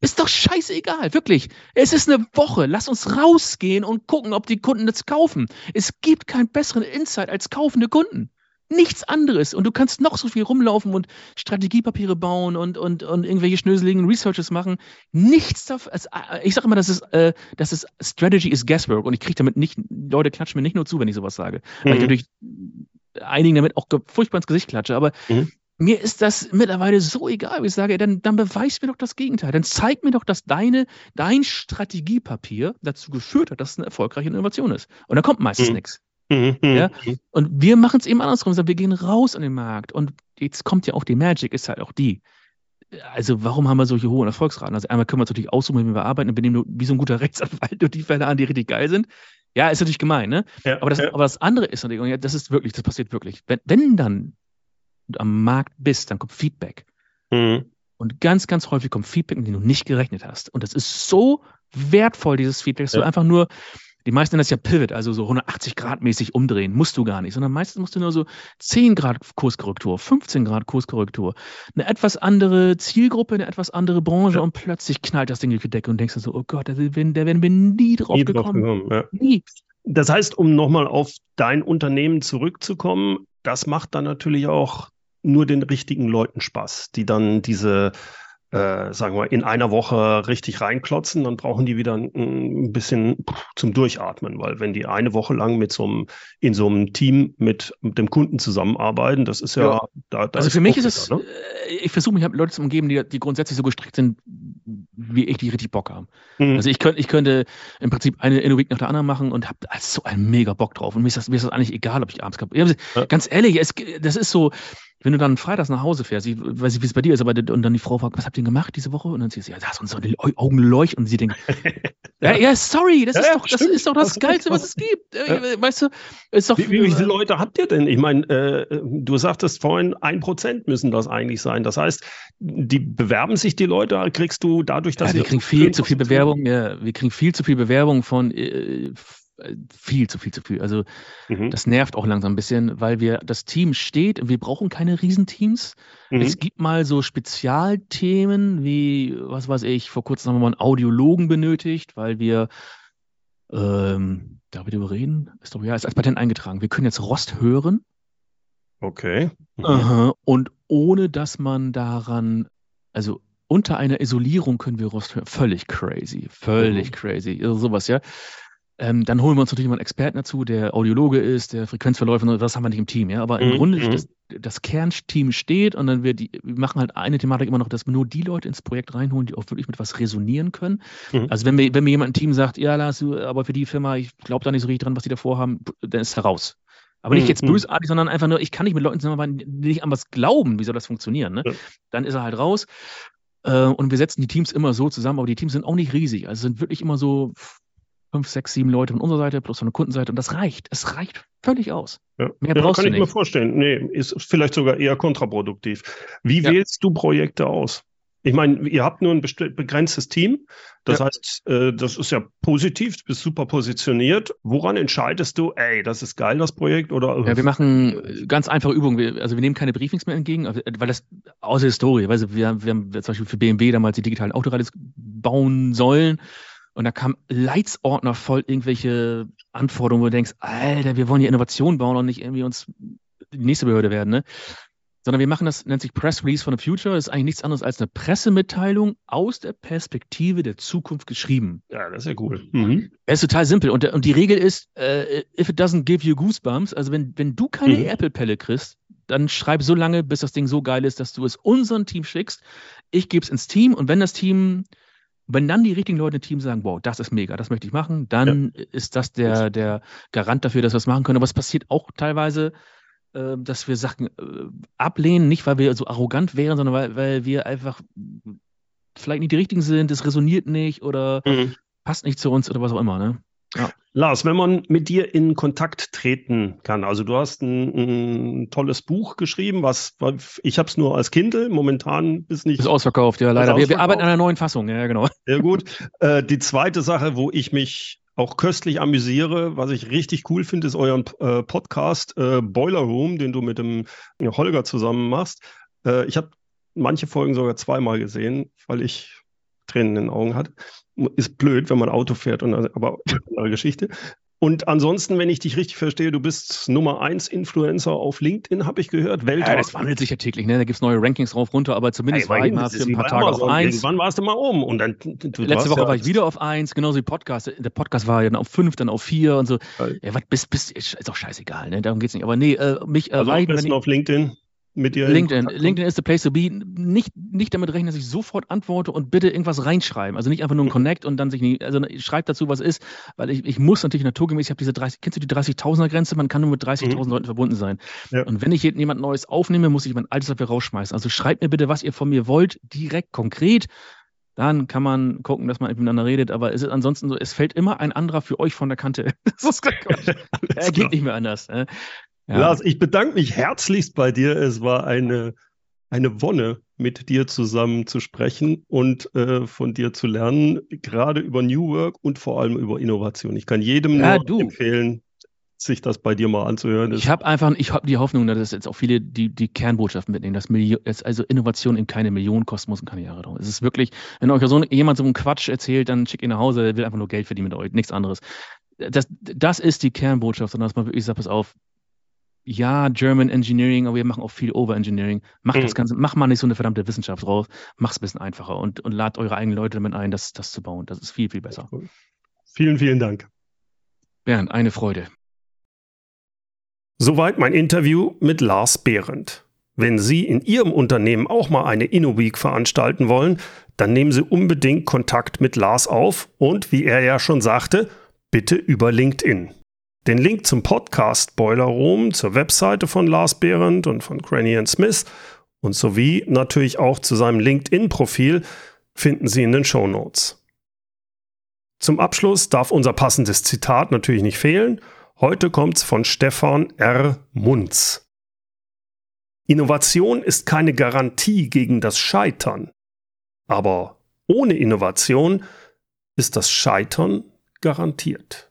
S2: Ist doch scheißegal, wirklich. Es ist eine Woche. Lass uns rausgehen und gucken, ob die Kunden das kaufen. Es gibt keinen besseren Insight als kaufende Kunden. Nichts anderes. Und du kannst noch so viel rumlaufen und Strategiepapiere bauen und, und, und irgendwelche schnöseligen Researches machen. Nichts davon. Äh, ich sage immer, das ist, äh, das ist Strategy is Guesswork. Und ich kriege damit nicht, Leute klatschen mir nicht nur zu, wenn ich sowas sage. Weil ich
S1: Mhm.
S2: natürlich einigen damit auch furchtbar ins Gesicht klatsche. Aber
S1: Mhm.
S2: mir ist das mittlerweile so egal, wie ich sage, dann, dann beweis mir doch das Gegenteil. Dann zeig mir doch, dass deine, dein Strategiepapier dazu geführt hat, dass es eine erfolgreiche Innovation ist. Und da kommt meistens
S1: Mhm.
S2: nichts.
S1: Mhm, mhm,
S2: Ja.
S1: mhm.
S2: Und wir machen es eben andersrum. Wir gehen raus an den Markt. Und jetzt kommt ja auch die Magic, ist halt auch die. Also, warum haben wir solche hohen Erfolgsraten? Also, einmal können wir uns natürlich aussuchen, wie wir arbeiten und wir nehmen nur wie so ein guter Rechtsanwalt nur die Fälle an, die richtig geil sind. Ja, ist natürlich gemein, ne?
S1: Ja,
S2: Aber das,
S1: ja.
S2: aber das andere ist natürlich, und das ist wirklich, das passiert wirklich. Wenn, wenn dann du am Markt bist, dann kommt Feedback.
S1: Mhm.
S2: Und ganz, ganz häufig kommt Feedback, mit dem du nicht gerechnet hast. Und das ist so wertvoll, dieses Feedback, dass du
S1: Ja.
S2: einfach nur, die meisten nennen das ja Pivot, also so 180 Grad mäßig umdrehen, musst du gar nicht, sondern meistens musst du nur so 10 Grad Kurskorrektur, 15 Grad Kurskorrektur, eine etwas andere Zielgruppe, eine etwas andere Branche
S1: Ja.
S2: und plötzlich knallt das Ding durch die Decke und denkst dir so, oh Gott, da werden, da werden wir nie drauf
S1: Nie drauf
S2: gekommen.
S1: gekommen, ja.
S2: Nie.
S1: Das heißt, um nochmal auf dein Unternehmen zurückzukommen, das macht dann natürlich auch nur den richtigen Leuten Spaß, die dann diese, äh, sagen wir, in einer Woche richtig reinklotzen, dann brauchen die wieder ein, ein bisschen zum Durchatmen, weil wenn die eine Woche lang mit so einem, in so einem Team mit, mit dem Kunden zusammenarbeiten, das ist ja,
S2: Ja.
S1: da, da
S2: Also für mich ist es,
S1: hinter, ne?
S2: äh, ich versuche mich halt mit Leuten zu umgeben, die, die grundsätzlich so gestrickt sind, wie ich, die richtig Bock haben.
S1: Mhm.
S2: Also ich könnte, ich könnte im Prinzip eine Inno-Week nach der anderen machen und habe so einen mega Bock drauf. Und mir ist das, mir ist das eigentlich egal, ob ich abends kaputt. Ja. Ganz ehrlich, es, das ist so, wenn du dann freitags nach Hause fährst, ich weiß nicht, wie es bei dir ist, aber und dann die Frau fragt, was habt ihr gemacht diese Woche? Und dann siehst du, ja, da hast uns so die Au- Augen leuchten und sie denkt, ja, ja, sorry, das
S1: Ja,
S2: ist
S1: ja,
S2: doch, das ist doch das
S1: du
S2: Geilste, was es gibt. Äh, Weißt du, ist doch
S1: Wie, wie, viele Leute habt ihr denn? Ich meine, äh, du sagtest vorhin, ein Prozent müssen das eigentlich sein. Das heißt, die bewerben sich die Leute, kriegst du dadurch, dass
S2: ja, wir kriegen viel zu viel Bewerbung, ja, wir kriegen viel zu viel Bewerbung von äh, viel zu viel zu viel. Also
S1: Mhm.
S2: das nervt auch langsam ein bisschen, weil wir das Team steht und wir brauchen keine Riesenteams.
S1: Mhm.
S2: Es gibt mal so Spezialthemen wie, was weiß ich, vor kurzem haben wir mal einen Audiologen benötigt, weil wir, ähm, darf ich darüber reden? Ist doch ja, ist als Patent eingetragen. Wir können jetzt Rost hören
S1: Okay. Mhm.
S2: Aha. und ohne dass man daran, also unter einer Isolierung können wir Rost hören. Völlig crazy, völlig
S1: Mhm.
S2: crazy, also sowas, ja. Ähm, dann holen wir uns natürlich mal einen Experten dazu, der Audiologe ist, der Frequenzverläufe, und das haben wir nicht im Team, ja. Aber im
S1: Mhm,
S2: Grunde
S1: mhm.
S2: das, das Kernteam steht und dann wird die, wir machen halt eine Thematik immer noch, dass wir nur die Leute ins Projekt reinholen, die auch wirklich mit was resonieren können.
S1: Mhm.
S2: Also wenn mir, wenn mir jemand im Team sagt, ja, Lars, du, aber für die Firma, ich glaube da nicht so richtig dran, was die da vorhaben, dann ist er raus. Aber nicht
S1: Mhm,
S2: jetzt
S1: mhm.
S2: bösartig, sondern einfach nur, ich kann nicht mit Leuten zusammenarbeiten, die nicht an was glauben, wie soll das funktionieren, ne?
S1: Ja.
S2: Dann ist er halt raus. Äh, und wir setzen die Teams immer so zusammen, aber die Teams sind auch nicht riesig. Also es sind wirklich immer so fünf, sechs, sieben Leute von unserer Seite plus von der Kundenseite und das reicht. Es reicht völlig aus.
S1: Ja. Mehr ja, brauchst kann du nicht. ich mir vorstellen. Nee, ist vielleicht sogar eher kontraproduktiv. Wie ja. wählst du Projekte aus? Ich meine, ihr habt nur ein begrenztes Team. Das ja. heißt, äh, das ist ja positiv, du bist super positioniert. Woran entscheidest du, ey, das ist geil, das Projekt? Oder,
S2: ja, wir machen äh, ganz einfache Übungen. Wir, also wir nehmen keine Briefings mehr entgegen, weil das außer Historie, weil wir, wir haben zum Beispiel für BMW damals die digitalen Autorallies bauen sollen. Und da kam Leitsordner voll irgendwelche Anforderungen, wo du denkst, Alter, wir wollen hier Innovation bauen und nicht irgendwie uns die nächste Behörde werden, ne? sondern wir machen das, nennt sich Press Release for the Future. Das ist eigentlich nichts anderes als eine Pressemitteilung aus der Perspektive der Zukunft geschrieben.
S1: Ja, das ist ja cool. Mhm.
S2: Es ist total simpel. Und, und die Regel ist, uh, if it doesn't give you goosebumps, also wenn, wenn du keine mhm. Apple-Pelle kriegst, dann schreib so lange, bis das Ding so geil ist, dass du es unserem Team schickst. Ich gebe es ins Team und wenn das Team, wenn dann die richtigen Leute im Team sagen, wow, das ist mega, das möchte ich machen, dann ja. ist das der, der Garant dafür, dass wir es machen können. Aber es passiert auch teilweise, äh, dass wir Sachen äh, ablehnen, nicht weil wir so arrogant wären, sondern weil, weil wir einfach vielleicht nicht die richtigen sind, es resoniert nicht oder mhm. passt nicht zu uns oder was auch immer. Ne?
S1: Ja. Lars, wenn man mit dir in Kontakt treten kann, also du hast ein, ein tolles Buch geschrieben, was ich habe es nur als Kindle, momentan ist nicht.
S2: Ist ausverkauft, ja, leider. Ausverkauft. Wir, wir, arbeiten an einer neuen Fassung, ja, genau.
S1: Sehr gut. Äh, die zweite Sache, wo ich mich auch köstlich amüsiere. Was ich richtig cool finde, ist euren äh, Podcast äh, Boiler Room, den du mit dem Holger zusammen machst. Äh, ich habe manche Folgen sogar zweimal gesehen, weil ich Tränen in den Augen hatte. Ist blöd, wenn man Auto fährt, und, aber eine Geschichte. Und ansonsten, wenn ich dich richtig verstehe, du bist Nummer 1 Influencer auf LinkedIn, habe ich gehört,
S2: weltweit. Ja, das wandelt sich ja täglich, ne? da gibt es neue Rankings rauf, runter, aber zumindest hey, war ich mal für ein paar Tage Amazon. auf 1.
S1: Wann warst du mal oben? Und dann,
S2: Letzte Woche ja war ich wieder auf 1, genauso wie Podcast. Der Podcast war ja dann auf 5, dann auf 4 und so. Ja, was, bis, bis, ist auch scheißegal, ne? darum geht es nicht. Aber nee, äh, mich
S1: also erreichen. Am besten auf LinkedIn mit dir.
S2: LinkedIn. LinkedIn ist the place to be. Nicht, nicht damit rechnen, dass ich sofort antworte und bitte irgendwas reinschreiben. Also nicht einfach nur ein mhm. Connect und dann sich nicht, also schreibt dazu, was ist, weil ich, ich muss natürlich naturgemäß, ich habe diese 30, kennst du die 30.000er Grenze? Man kann nur mit 30.000 mhm. Leuten verbunden sein. Ja. Und wenn ich jemand Neues aufnehme, muss ich mein altes dafür rausschmeißen. Also schreibt mir bitte, was ihr von mir wollt, direkt, konkret. Dann kann man gucken, dass man miteinander redet, aber es ist ansonsten so, es fällt immer ein anderer für euch von der Kante. das ist. Er geht nicht mehr anders. Ne?
S1: Ja. Lars, ich bedanke mich herzlichst bei dir. Es war eine, eine Wonne, mit dir zusammen zu sprechen und äh, von dir zu lernen, gerade über New Work und vor allem über Innovation. Ich kann jedem ja, nur empfehlen, sich das bei dir mal anzuhören.
S2: Ich habe einfach, ich habe die Hoffnung, dass jetzt auch viele die, die Kernbotschaften mitnehmen, dass, Milio also Innovation eben keine Millionen kosten muss und keine Jahre dauern. Es ist wirklich, wenn euch so jemand so einen Quatsch erzählt, dann schickt ihn nach Hause, der will einfach nur Geld verdienen mit euch, nichts anderes. Das, das ist die Kernbotschaft, sondern dass man wirklich sagt, pass auf, ja, German Engineering, aber wir machen auch viel Over-Engineering. Macht mhm. das Ganze, mach mal nicht so eine verdammte Wissenschaft drauf, mach's ein bisschen einfacher und, und lad eure eigenen Leute damit ein, das, das zu bauen. Das ist viel, viel besser.
S1: Vielen, vielen Dank.
S2: Bernd, eine Freude.
S1: Soweit mein Interview mit Lars Behrendt. Wenn Sie in Ihrem Unternehmen auch mal eine InnoWeek veranstalten wollen, dann nehmen Sie unbedingt Kontakt mit Lars auf und, wie er ja schon sagte, bitte über LinkedIn. Den Link zum Podcast Boiler Room, zur Webseite von Lars Behrendt und von Cranny Smith und sowie natürlich auch zu seinem LinkedIn-Profil finden Sie in den Show Notes. Zum Abschluss darf unser passendes Zitat natürlich nicht fehlen. Heute kommt's von Stefan R. Munz. Innovation ist keine Garantie gegen das Scheitern. Aber ohne Innovation ist das Scheitern garantiert.